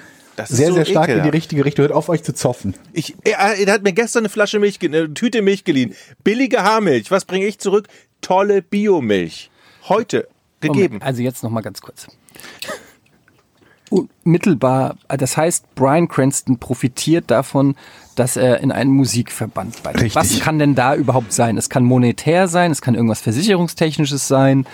sehr, so sehr stark in die ekelhaft. richtige Richtung. Hört auf, euch zu zoffen. Ich, er, er hat mir gestern eine Flasche Milch, eine Tüte Milch geliehen. Billige Haarmilch. Was bringe ich zurück? Tolle Biomilch. Heute gegeben. Moment, also jetzt noch mal ganz kurz. Unmittelbar, das heißt, Brian Cranston profitiert davon, dass er in einen Musikverband beitritt. Richtig. Was kann denn da überhaupt sein? Es kann monetär sein, es kann irgendwas Versicherungstechnisches sein.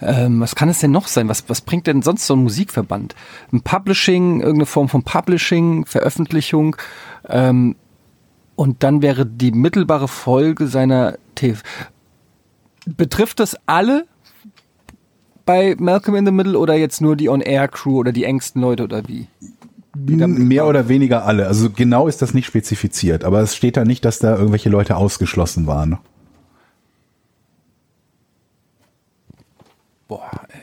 Ähm, was kann es denn noch sein? Was, was bringt denn sonst so ein Musikverband? Ein Publishing, irgendeine Form von Publishing, Veröffentlichung. Ähm, und dann wäre die mittelbare Folge seiner TV. Betrifft das alle bei Malcolm in the Middle oder jetzt nur die On-Air-Crew oder die engsten Leute oder wie? Mehr oder weniger alle. Also genau ist das nicht spezifiziert, aber es steht da nicht, dass da irgendwelche Leute ausgeschlossen waren. Boah, ey.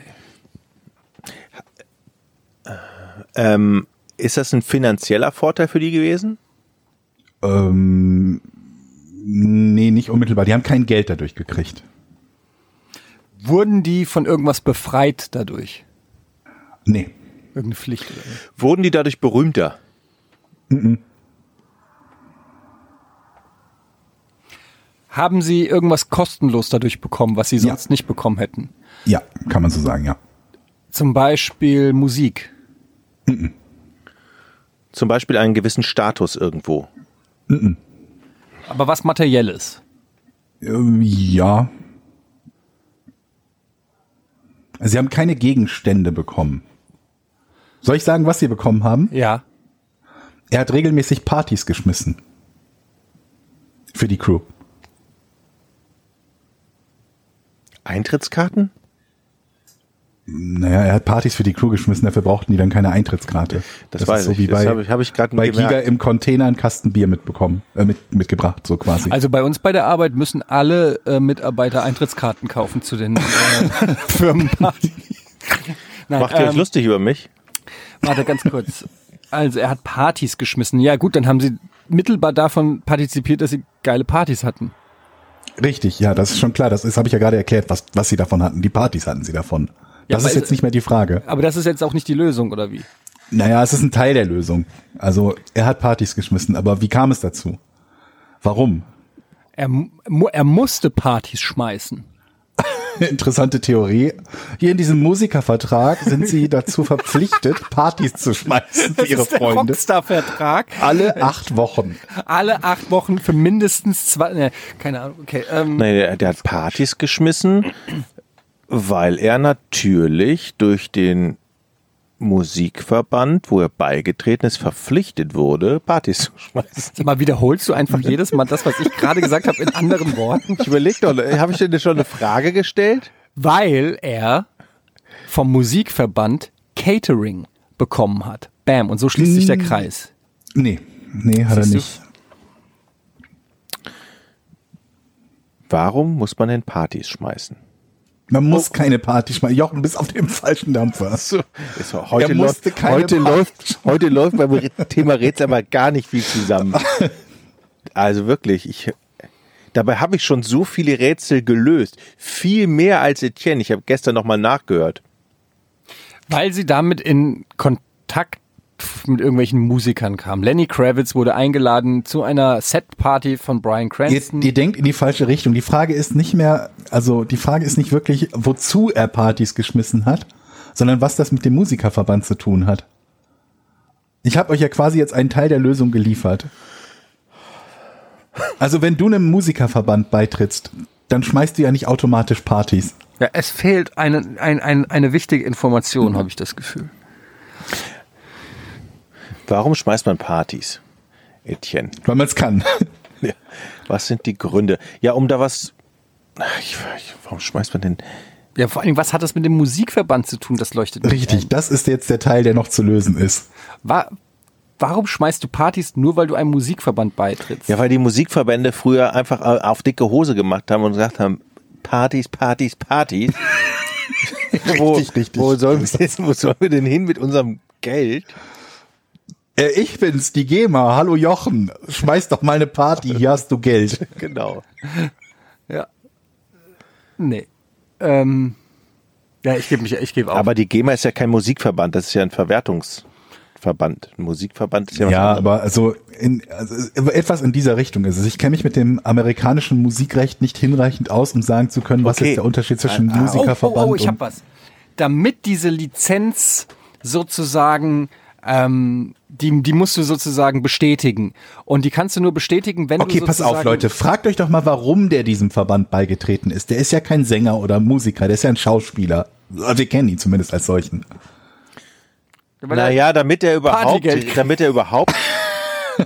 Ähm, ist das ein finanzieller Vorteil für die gewesen? Ähm, nee, nicht unmittelbar. Die haben kein Geld dadurch gekriegt. Wurden die von irgendwas befreit dadurch? Nee. Irgendeine Pflicht oder? Wurden die dadurch berühmter? Haben sie irgendwas kostenlos dadurch bekommen, was sie Ja. sonst nicht bekommen hätten? Ja, kann man so sagen, ja. Zum Beispiel Musik. Zum Beispiel einen gewissen Status irgendwo. Aber was Materielles? Ähm, ja. Sie haben keine Gegenstände bekommen. Soll ich sagen, was sie bekommen haben? Ja. Er hat regelmäßig Partys geschmissen. Für die Crew. Eintrittskarten? Naja, er hat Partys für die Crew geschmissen, dafür brauchten die dann keine Eintrittskarte. Das weiß ich. Das bei, habe ich, hab ich gerade bei gemerkt. Giga im Container einen Kasten Bier mitbekommen, äh, mit, mitgebracht, so quasi. Also bei uns bei der Arbeit müssen alle äh, Mitarbeiter Eintrittskarten kaufen zu den äh, Firmenpartys. Nein, Macht ihr euch ähm, lustig über mich? Warte ganz kurz. Also er hat Partys geschmissen. Ja gut, dann haben sie mittelbar davon partizipiert, dass sie geile Partys hatten. Richtig, ja, das ist schon klar. Das ist, habe ich ja gerade erklärt, was, was sie davon hatten. Die Partys hatten sie davon. Ja, Das ist jetzt nicht mehr die Frage. Aber das ist jetzt auch nicht die Lösung, oder wie? Naja, es ist ein Teil der Lösung. Also er hat Partys geschmissen, aber wie kam es dazu? Warum? Er, mu er musste Partys schmeißen. Interessante Theorie. Hier in diesem Musikervertrag sind sie dazu verpflichtet, Partys zu schmeißen für ihre Freunde. Rockstar-Vertrag. Alle acht Wochen. Alle acht Wochen für mindestens zwei. Ne, keine Ahnung. Okay. Ähm, Nee, der, der hat Partys geschmissen, weil er natürlich durch den Musikverband, wo er beigetreten ist, verpflichtet wurde, Partys zu schmeißen. Sag mal wiederholst du einfach jedes Mal das, was ich gerade gesagt habe, in anderen Worten? Ich überleg doch, habe ich dir schon eine Frage gestellt? Weil er vom Musikverband Catering bekommen hat. Bam. Und so schließt sich der Kreis. Nee, nee, hat er Siehst du? nicht. Warum muss man denn Partys schmeißen? Man muss keine Party schmeißen. Jochen, bist auf dem falschen Dampfer. Ist heute, Er musste läuft, keine heute, Party läuft, heute läuft beim Thema Rätsel aber gar nicht viel zusammen. Also wirklich, ich, dabei habe ich schon so viele Rätsel gelöst. Viel mehr als Etienne. Ich habe gestern nochmal nachgehört. Weil sie damit in Kontakt mit irgendwelchen Musikern kam. Lenny Kravitz wurde eingeladen zu einer Set-Party von Brian Ihr, Cranston. ihr denkt in die falsche Richtung. Die Frage ist nicht mehr, also die Frage ist nicht wirklich, wozu er Partys geschmissen hat, sondern was das mit dem Musikerverband zu tun hat. Ich habe euch ja quasi jetzt einen Teil der Lösung geliefert. Also wenn du einem Musikerverband beitrittst, dann schmeißt du ja nicht automatisch Partys. Ja, es fehlt eine, ein, ein, eine wichtige Information, habe ich das Gefühl. Warum schmeißt man Partys, Etienne? Weil man es kann. Ja. Was sind die Gründe? Ja, um da was. Ich, ich, warum schmeißt man denn? Ja, vor allem, was hat das mit dem Musikverband zu tun? Das leuchtet nicht Richtig, ein. das ist jetzt der Teil, der noch zu lösen ist. Wa warum schmeißt du Partys nur, weil du einem Musikverband beitrittst? Ja, weil die Musikverbände früher einfach auf dicke Hose gemacht haben und gesagt haben, Partys, Partys, Partys. wo, Richtig, richtig. Wo sollen, wir wo sollen wir denn hin mit unserem Geld? Äh, ich bin's, die GEMA. Hallo Jochen. Schmeiß doch mal eine Party, hier hast du Geld. Genau. Ja. Nee. Ähm, ja, ich gebe mich, ich gebe auf. Aber die GEMA ist ja kein Musikverband, das ist ja ein Verwertungsverband. Ein Musikverband ist ja was Ja, anderes. aber also, in, also etwas in dieser Richtung ist es. Ich kenne mich mit dem amerikanischen Musikrecht nicht hinreichend aus, um sagen zu können, was Okay. ist der Unterschied zwischen Ah, ah, oh, Musikerverband oh, oh, ich hab und was. Damit diese Lizenz sozusagen, ähm, die, die musst du sozusagen bestätigen. Und die kannst du nur bestätigen, wenn Okay, du pass sozusagen... auf, Leute. Fragt euch doch mal, warum der diesem Verband beigetreten ist. Der ist ja kein Sänger oder Musiker, der ist ja ein Schauspieler. Also Wir kennen ihn zumindest als solchen. Weil Naja, damit er überhaupt, damit er überhaupt,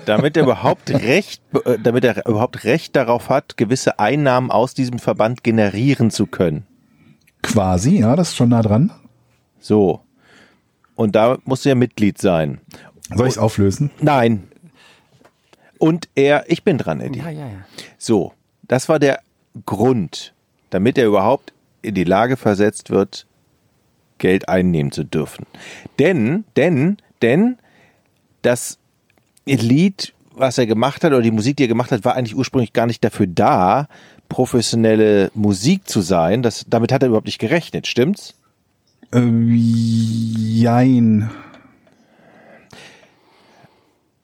damit er überhaupt Recht, äh, damit er überhaupt Recht darauf hat, gewisse Einnahmen aus diesem Verband generieren zu können. Quasi, ja, das ist schon nah dran. So. Und da muss er Mitglied sein. Soll ich es auflösen? Nein. Und er, ich bin dran, Eddie. Ja, ja, ja. So, das war der Grund, damit er überhaupt in die Lage versetzt wird, Geld einnehmen zu dürfen. Denn, denn, denn, das Lied, was er gemacht hat, oder die Musik, die er gemacht hat, war eigentlich ursprünglich gar nicht dafür da, professionelle Musik zu sein. Das, damit hat er überhaupt nicht gerechnet, stimmt's? Äh, jein.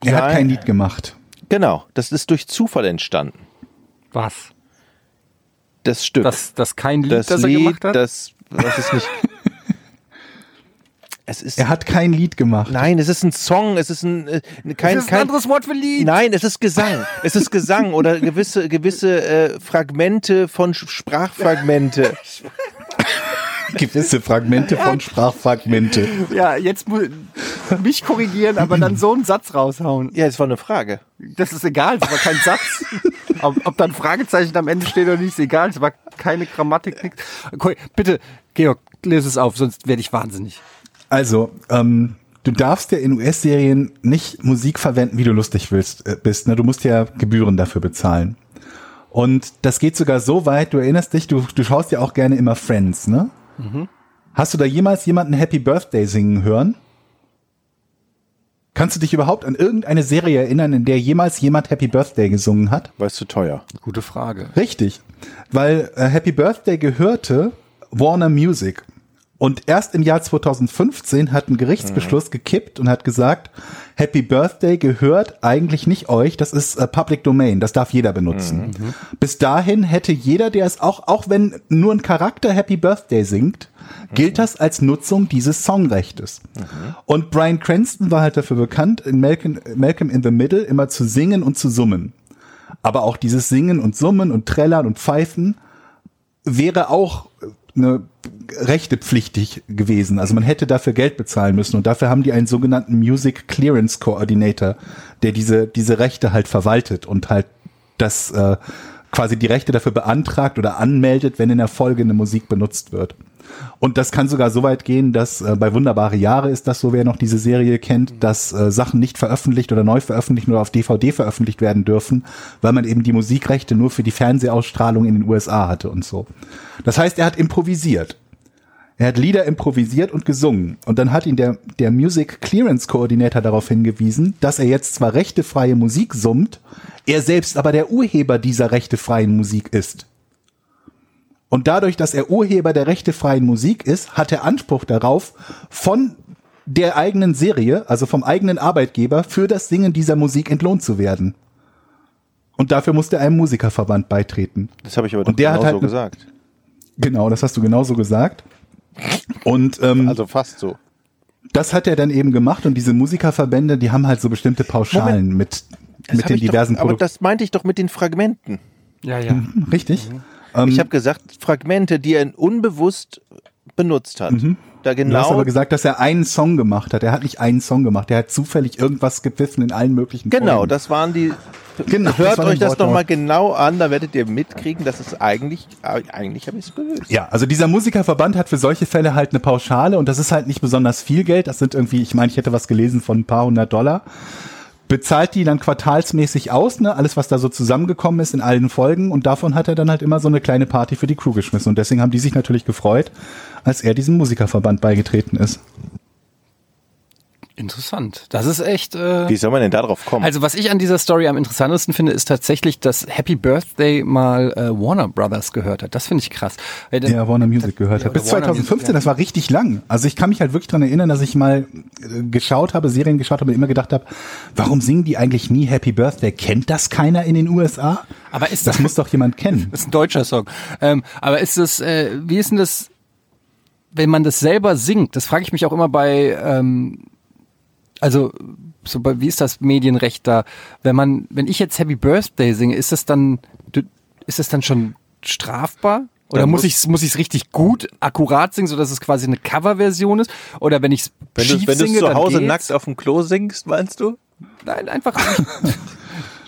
Er hat Jein. kein Lied gemacht. Genau, das ist durch Zufall entstanden. Was? Das Stück. Das, das kein Lied, das das, er Lied, gemacht hat? das, das ist nicht. es ist. Er hat kein Lied gemacht. Nein, es ist ein Song, es ist ein, äh, kein, das ist ein kein anderes Wort für Lied. Nein, es ist Gesang. Es ist Gesang oder gewisse gewisse äh, Fragmente von Sprachfragmente. Gewisse Fragmente von Sprachfragmente. Ja, jetzt muss mich korrigieren, aber dann so einen Satz raushauen. Ja, das war eine Frage. Das ist egal, es war kein Satz. Ob, ob da ein Fragezeichen am Ende steht oder nicht, ist egal. Es war keine Grammatik, nichts. Okay, bitte, Georg, lese es auf, sonst werde ich wahnsinnig. Also, ähm, du darfst ja in US-Serien nicht Musik verwenden, wie du lustig willst, äh, bist. Ne? Du musst ja Gebühren dafür bezahlen. Und das geht sogar so weit, du erinnerst dich, du, du schaust ja auch gerne immer Friends, ne? Hast du da jemals jemanden Happy Birthday singen hören? Kannst du dich überhaupt an irgendeine Serie erinnern, in der jemals jemand Happy Birthday gesungen hat? Es zu teuer? Gute Frage. Richtig, weil äh, Happy Birthday gehörte Warner Music. Und erst im Jahr 2015 hat ein Gerichtsbeschluss gekippt und hat gesagt, Happy Birthday gehört eigentlich nicht euch, das ist äh, Public Domain, das darf jeder benutzen. Bis dahin hätte jeder, der es auch, auch wenn nur ein Charakter Happy Birthday singt, gilt das als Nutzung dieses Songrechtes. Und Brian Cranston war halt dafür bekannt, in Malcolm, Malcolm in the Middle immer zu singen und zu summen. Aber auch dieses Singen und Summen und Trällern und Pfeifen wäre auch eine Rechte pflichtig gewesen. Also man hätte dafür Geld bezahlen müssen und dafür haben die einen sogenannten Music Clearance Coordinator, der diese, diese Rechte halt verwaltet und halt das äh, quasi die Rechte dafür beantragt oder anmeldet, wenn in der Folge eine Musik benutzt wird. Und das kann sogar so weit gehen, dass äh, bei Wunderbare Jahre ist das so, wer noch diese Serie kennt, dass äh, Sachen nicht veröffentlicht oder neu veröffentlicht oder auf DVD veröffentlicht werden dürfen, weil man eben die Musikrechte nur für die Fernsehausstrahlung in den USA hatte und so. Das heißt, er hat improvisiert. Er hat Lieder improvisiert und gesungen. Und dann hat ihn der, der Music Clearance Coordinator darauf hingewiesen, dass er jetzt zwar rechtefreie Musik summt, er selbst aber der Urheber dieser rechtefreien Musik ist. Und dadurch, dass er Urheber der rechtefreien Musik ist, hat er Anspruch darauf, von der eigenen Serie, also vom eigenen Arbeitgeber, für das Singen dieser Musik entlohnt zu werden. Und dafür musste er einem Musikerverband beitreten. Das habe ich aber Und doch der hat genau halt so gesagt. Genau, das hast du genauso gesagt. Und ähm, Also fast so. das hat er dann eben gemacht und diese Musikerverbände, die haben halt so bestimmte Pauschalen mit Das mit hab den ich doch, diversen Aber das meinte ich doch mit den Fragmenten. Ja, ja. Richtig? Mhm. Ähm, Ich habe gesagt, Fragmente, die er unbewusst benutzt hat. Da Mhm. Du hast genau. aber gesagt, dass er einen Song gemacht hat. Er hat nicht einen Song gemacht. Er hat zufällig irgendwas gepfiffen in allen möglichen Genau, Folgen. das waren die. Genau, das Hört war euch das Wortlaut. doch mal genau an, da werdet ihr mitkriegen, dass es eigentlich, eigentlich habe ich es gelöst. Ja, also dieser Musikerverband hat für solche Fälle halt eine Pauschale und das ist halt nicht besonders viel Geld. Das sind irgendwie, ich meine, ich hätte was gelesen von ein paar hundert Dollar. Bezahlt die dann quartalsmäßig aus, ne? Alles, was da so zusammengekommen ist in allen Folgen und davon hat er dann halt immer so eine kleine Party für die Crew geschmissen und deswegen haben die sich natürlich gefreut, als er diesem Musikerverband beigetreten ist. Interessant. Das ist echt. Äh, Wie soll man denn da drauf kommen? also was ich an dieser Story am interessantesten finde, ist tatsächlich, dass Happy Birthday mal äh, Warner Brothers gehört hat. Das finde ich krass. Weil dann- Ja, Warner Music gehört Ja, hat. Bis oder Warner 2015, Music, ja. das war richtig lang. Also ich kann mich halt wirklich dran erinnern, dass ich mal äh, geschaut habe, Serien geschaut habe und immer gedacht habe, warum singen die eigentlich nie Happy Birthday? Kennt das keiner in den USA? Aber ist das das- muss doch jemand kennen. Das ist ein deutscher Song. Ähm, aber ist das, äh, wie ist denn das, wenn man das selber singt? Das frage ich mich auch immer bei, ähm, also so wie ist das Medienrecht da? Wenn man, wenn ich jetzt Happy Birthday singe, ist das dann, du- ist das dann schon strafbar? Oder Dann muss muss- ich muss ich es richtig gut, akkurat singen, so dass es quasi eine Coverversion ist? Oder wenn ich es wenn schief du wenn du singe, zu dann Hause geht's? nackt auf dem Klo singst, meinst du? Nein, einfach.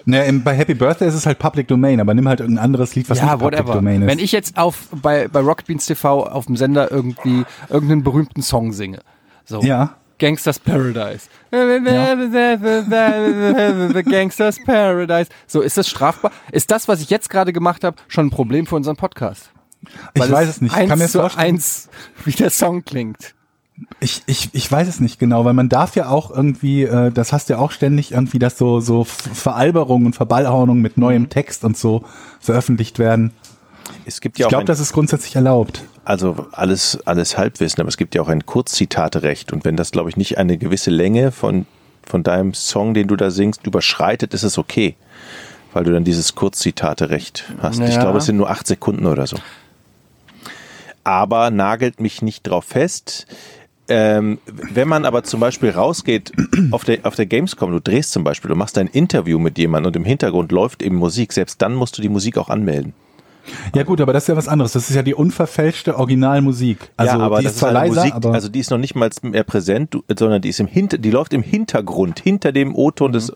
Naja, im, bei Happy Birthday ist es halt Public Domain, aber nimm halt irgendein anderes Lied, was ja, nicht Public whatever. Domain ist. Wenn ich jetzt auf bei bei Rocket Beans TV auf dem Sender irgendwie irgendeinen berühmten Song singe, so ja. Gangsters Paradise, Gangsters Paradise, so ist das strafbar? Ist das, was ich jetzt gerade gemacht habe, schon ein Problem für unseren Podcast? Ich Weil weiß es nicht. Ich Eins kann mir zu vorstellen, eins, wie der Song klingt. Ich, ich, ich weiß es nicht genau, weil man darf ja auch irgendwie, äh, das hast du ja auch ständig irgendwie, dass so, so Veralberungen und Verballhornungen mit neuem Text und so veröffentlicht werden. Es gibt Ich ja auch glaube, das ist grundsätzlich erlaubt. also alles, alles Halbwissen, aber es gibt ja auch ein Kurzzitaterecht und wenn das, glaube ich, nicht eine gewisse Länge von, von deinem Song, den du da singst, überschreitet, ist es okay. Weil du dann dieses Kurzzitaterecht hast. Ich Ja. glaube, es sind nur acht Sekunden oder so. Aber nagelt mich nicht drauf fest. Ähm, wenn man aber zum Beispiel rausgeht auf der, auf der Gamescom, du drehst zum Beispiel, du machst ein Interview mit jemandem und im Hintergrund läuft eben Musik, selbst dann musst du die Musik auch anmelden. Ja gut, aber das ist ja was anderes. Das ist ja die unverfälschte Originalmusik. Also ja, aber die das ist zwar eine leiser, Musik, aber also die ist noch nicht mal mehr präsent, sondern die ist im Hinter, die läuft im Hintergrund, hinter dem O-Ton des.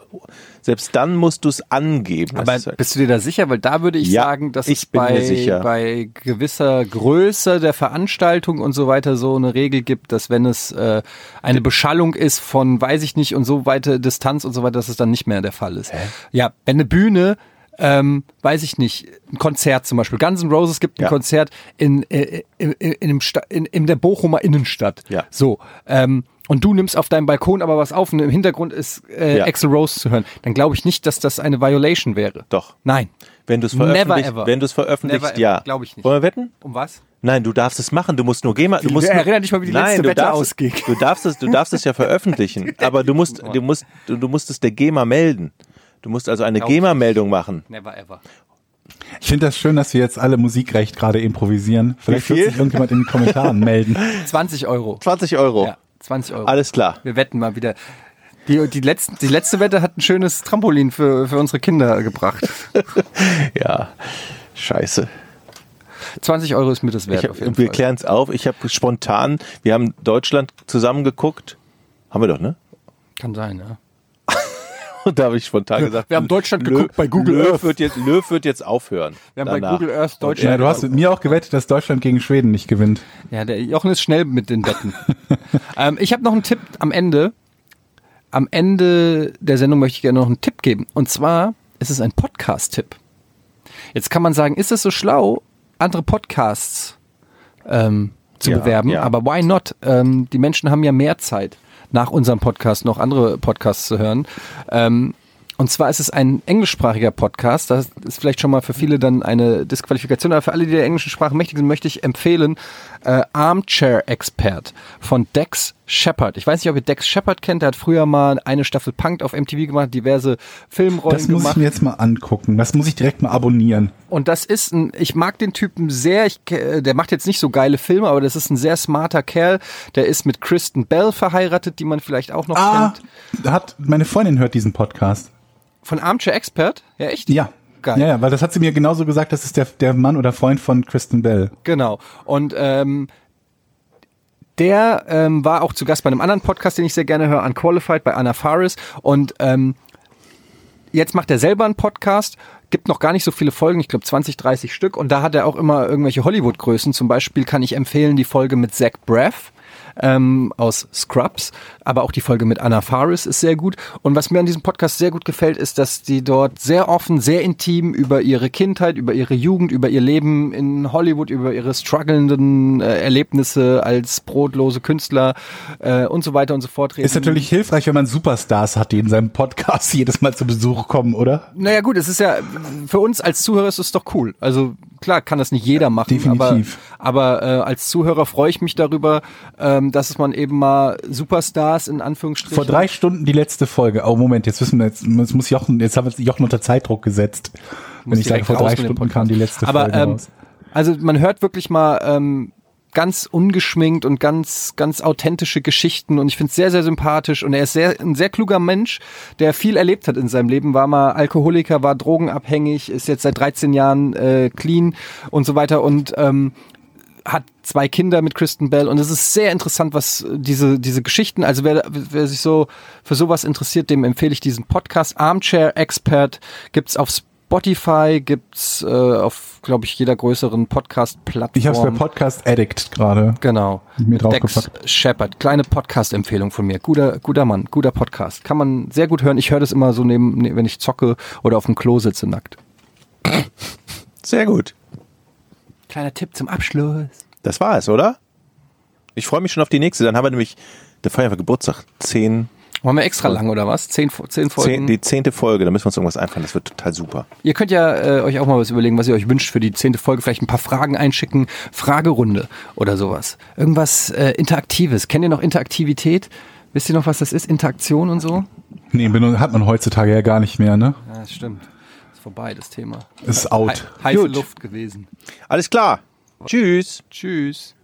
Selbst dann musst du es angeben. Aber halt- bist du dir da sicher? Weil da würde ich Ja, sagen, dass ich es bei, sicher. bei gewisser Größe der Veranstaltung und so weiter so eine Regel gibt, dass wenn es äh, eine Beschallung ist von, weiß ich nicht, und so weite Distanz und so weiter, dass es dann nicht mehr der Fall ist. Ja, wenn eine Bühne ähm, weiß ich nicht, ein Konzert zum Beispiel. Guns N' Roses gibt ein Ja. Konzert in, äh, in, in, in, in, in der Bochumer Innenstadt. Ja. So. Ähm, und du nimmst auf deinem Balkon aber was auf und im Hintergrund ist äh, Ja. Axl Rose zu hören. Dann glaube ich nicht, dass das eine Violation wäre. Doch. Nein. Wenn du es ever. wenn du es veröffentlichst, ja. glaub ich nicht. Wollen wir wetten? Um was? Nein, du darfst es machen. Du musst nur GEMA. Du musst nur, erinnere dich mal, wie die Nein, letzte du Wette darfst, ausging. Du darfst es, du darfst es ja veröffentlichen, aber du musst, du musst, du, du musst es der GEMA melden. Du musst also eine GEMA-Meldung machen. Never ever. ich finde das schön, dass wir jetzt alle Musikrecht gerade improvisieren. Vielleicht Wie viel? wird sich irgendjemand in den Kommentaren melden. 20 Euro. 20 Euro. Ja, 20 Euro. Alles klar. Wir wetten mal wieder. Die, die, letzten, die letzte Wette hat ein schönes Trampolin für, für unsere Kinder gebracht. Ja. Scheiße. 20 Euro ist mir das wert. Hab, jeden wir klären es auf. Ich habe spontan, wir haben Deutschland zusammengeguckt. Haben wir doch, ne? Kann sein, ja. Und da habe ich spontan gesagt, wir haben Deutschland Lö- geguckt bei Google Löw Earth. Wird jetzt, Löw wird jetzt aufhören. Wir haben bei danach. Google Earth Ja, Deutschland. du hast mit mir auch gewettet, dass Deutschland gegen Schweden nicht gewinnt. Ja, der Jochen ist schnell mit den Wetten. ähm, ich habe noch einen Tipp am Ende. Am Ende der Sendung möchte ich gerne noch einen Tipp geben. Und zwar ist es ein Podcast-Tipp. Jetzt kann man sagen, ist es so schlau, andere Podcasts ähm, zu Ja, bewerben? ja. Aber why not? Ähm, die Menschen haben ja mehr Zeit, nach unserem Podcast noch andere Podcasts zu hören. Ähm, und zwar ist es ein englischsprachiger Podcast. Das ist vielleicht schon mal für viele dann eine Disqualifikation, aber für alle, die der englischen Sprache mächtig sind, möchte ich empfehlen äh, Armchair Expert von Dex Shepard. Ich weiß nicht, ob ihr Dex Shepard kennt. Der hat früher mal eine Staffel Punk auf MTV gemacht, diverse Filmrollen Das muss gemacht. ich mir jetzt mal angucken. Das muss ich direkt mal abonnieren. Und das ist ein, ich mag den Typen sehr, ich, äh, der macht jetzt nicht so geile Filme, aber das ist ein sehr smarter Kerl. Der ist mit Kristen Bell verheiratet, die man vielleicht auch noch Ah, kennt. hat, meine Freundin hört diesen Podcast. Von Armchair Expert? Ja, echt? Ja. Geil. Ja, ja, weil das hat sie mir genauso gesagt, das ist der, der Mann oder Freund von Kristen Bell. Genau. Und ähm, der ähm, war auch zu Gast bei einem anderen Podcast, den ich sehr gerne höre, Unqualified bei Anna Faris. Und ähm, jetzt macht er selber einen Podcast, gibt noch gar nicht so viele Folgen, ich glaube 20, 30 Stück. Und da hat er auch immer irgendwelche Hollywood-Größen. Zum Beispiel kann ich empfehlen die Folge mit Zach Braff ähm, aus Scrubs, aber auch die Folge mit Anna Faris ist sehr gut. Und was mir an diesem Podcast sehr gut gefällt, ist, dass die dort sehr offen, sehr intim über ihre Kindheit, über ihre Jugend, über ihr Leben in Hollywood, über ihre strugglenden äh, Erlebnisse als brotlose Künstler äh, und so weiter und so fort reden. Ist natürlich hilfreich, wenn man Superstars hat, die in seinem Podcast jedes Mal zu Besuch kommen, oder? Naja gut, es ist ja, für uns als Zuhörer ist es doch cool. Also klar kann das nicht jeder machen, Definitiv. aber, aber äh, als Zuhörer freue ich mich darüber, ähm, dass man eben mal Superstars in Anführungsstrichen... Vor drei Stunden die letzte Folge. Oh Moment, jetzt wissen wir, jetzt, jetzt muss Jochen, jetzt haben wir Jochen unter Zeitdruck gesetzt. Wenn ich sage, vor drei Stunden kam die letzte aber, Folge ähm, raus. Also man hört wirklich mal ähm, ganz ungeschminkt und ganz ganz authentische Geschichten und ich finde es sehr sehr sympathisch und er ist sehr ein sehr kluger Mensch, der viel erlebt hat in seinem Leben, war mal Alkoholiker, war drogenabhängig, ist jetzt seit 13 Jahren äh, clean und so weiter und ähm, hat zwei Kinder mit Kristen Bell und es ist sehr interessant, was diese diese Geschichten, also wer, wer sich so für sowas interessiert, dem empfehle ich diesen Podcast Armchair Expert gibt's auf Spotify, gibt's äh, auf glaube ich jeder größeren Podcast Plattform. Ich habe es bei Podcast Addict gerade. Genau. Mir Dex. Shepard, kleine Podcast-Empfehlung von mir. Guter, guter Mann, guter Podcast. Kann man sehr gut hören. Ich höre das immer so neben, ne- wenn ich zocke oder auf dem Klo sitze nackt. Sehr gut. Kleiner Tipp zum Abschluss. Das war es, oder? Ich freue mich schon auf die nächste. Dann haben wir nämlich, der Feier Geburtstag, zehn, Wollen wir extra lang oder was? Zehn, zehn Folgen? zehn, die zehnte Folge. Da müssen wir uns irgendwas einfallen. Das wird total super. Ihr könnt ja äh, euch auch mal was überlegen, was ihr euch wünscht für die zehnte Folge. Vielleicht ein paar Fragen einschicken. Fragerunde oder sowas. Irgendwas äh, Interaktives. Kennt ihr noch Interaktivität? Wisst ihr noch, was das ist? Interaktion und so? Nee, hat man heutzutage ja gar nicht mehr, ne? Ja, das stimmt. Vorbei, das Thema. Ist out. He heiße Gut. Luft gewesen. Alles klar. Tschüss. Tschüss.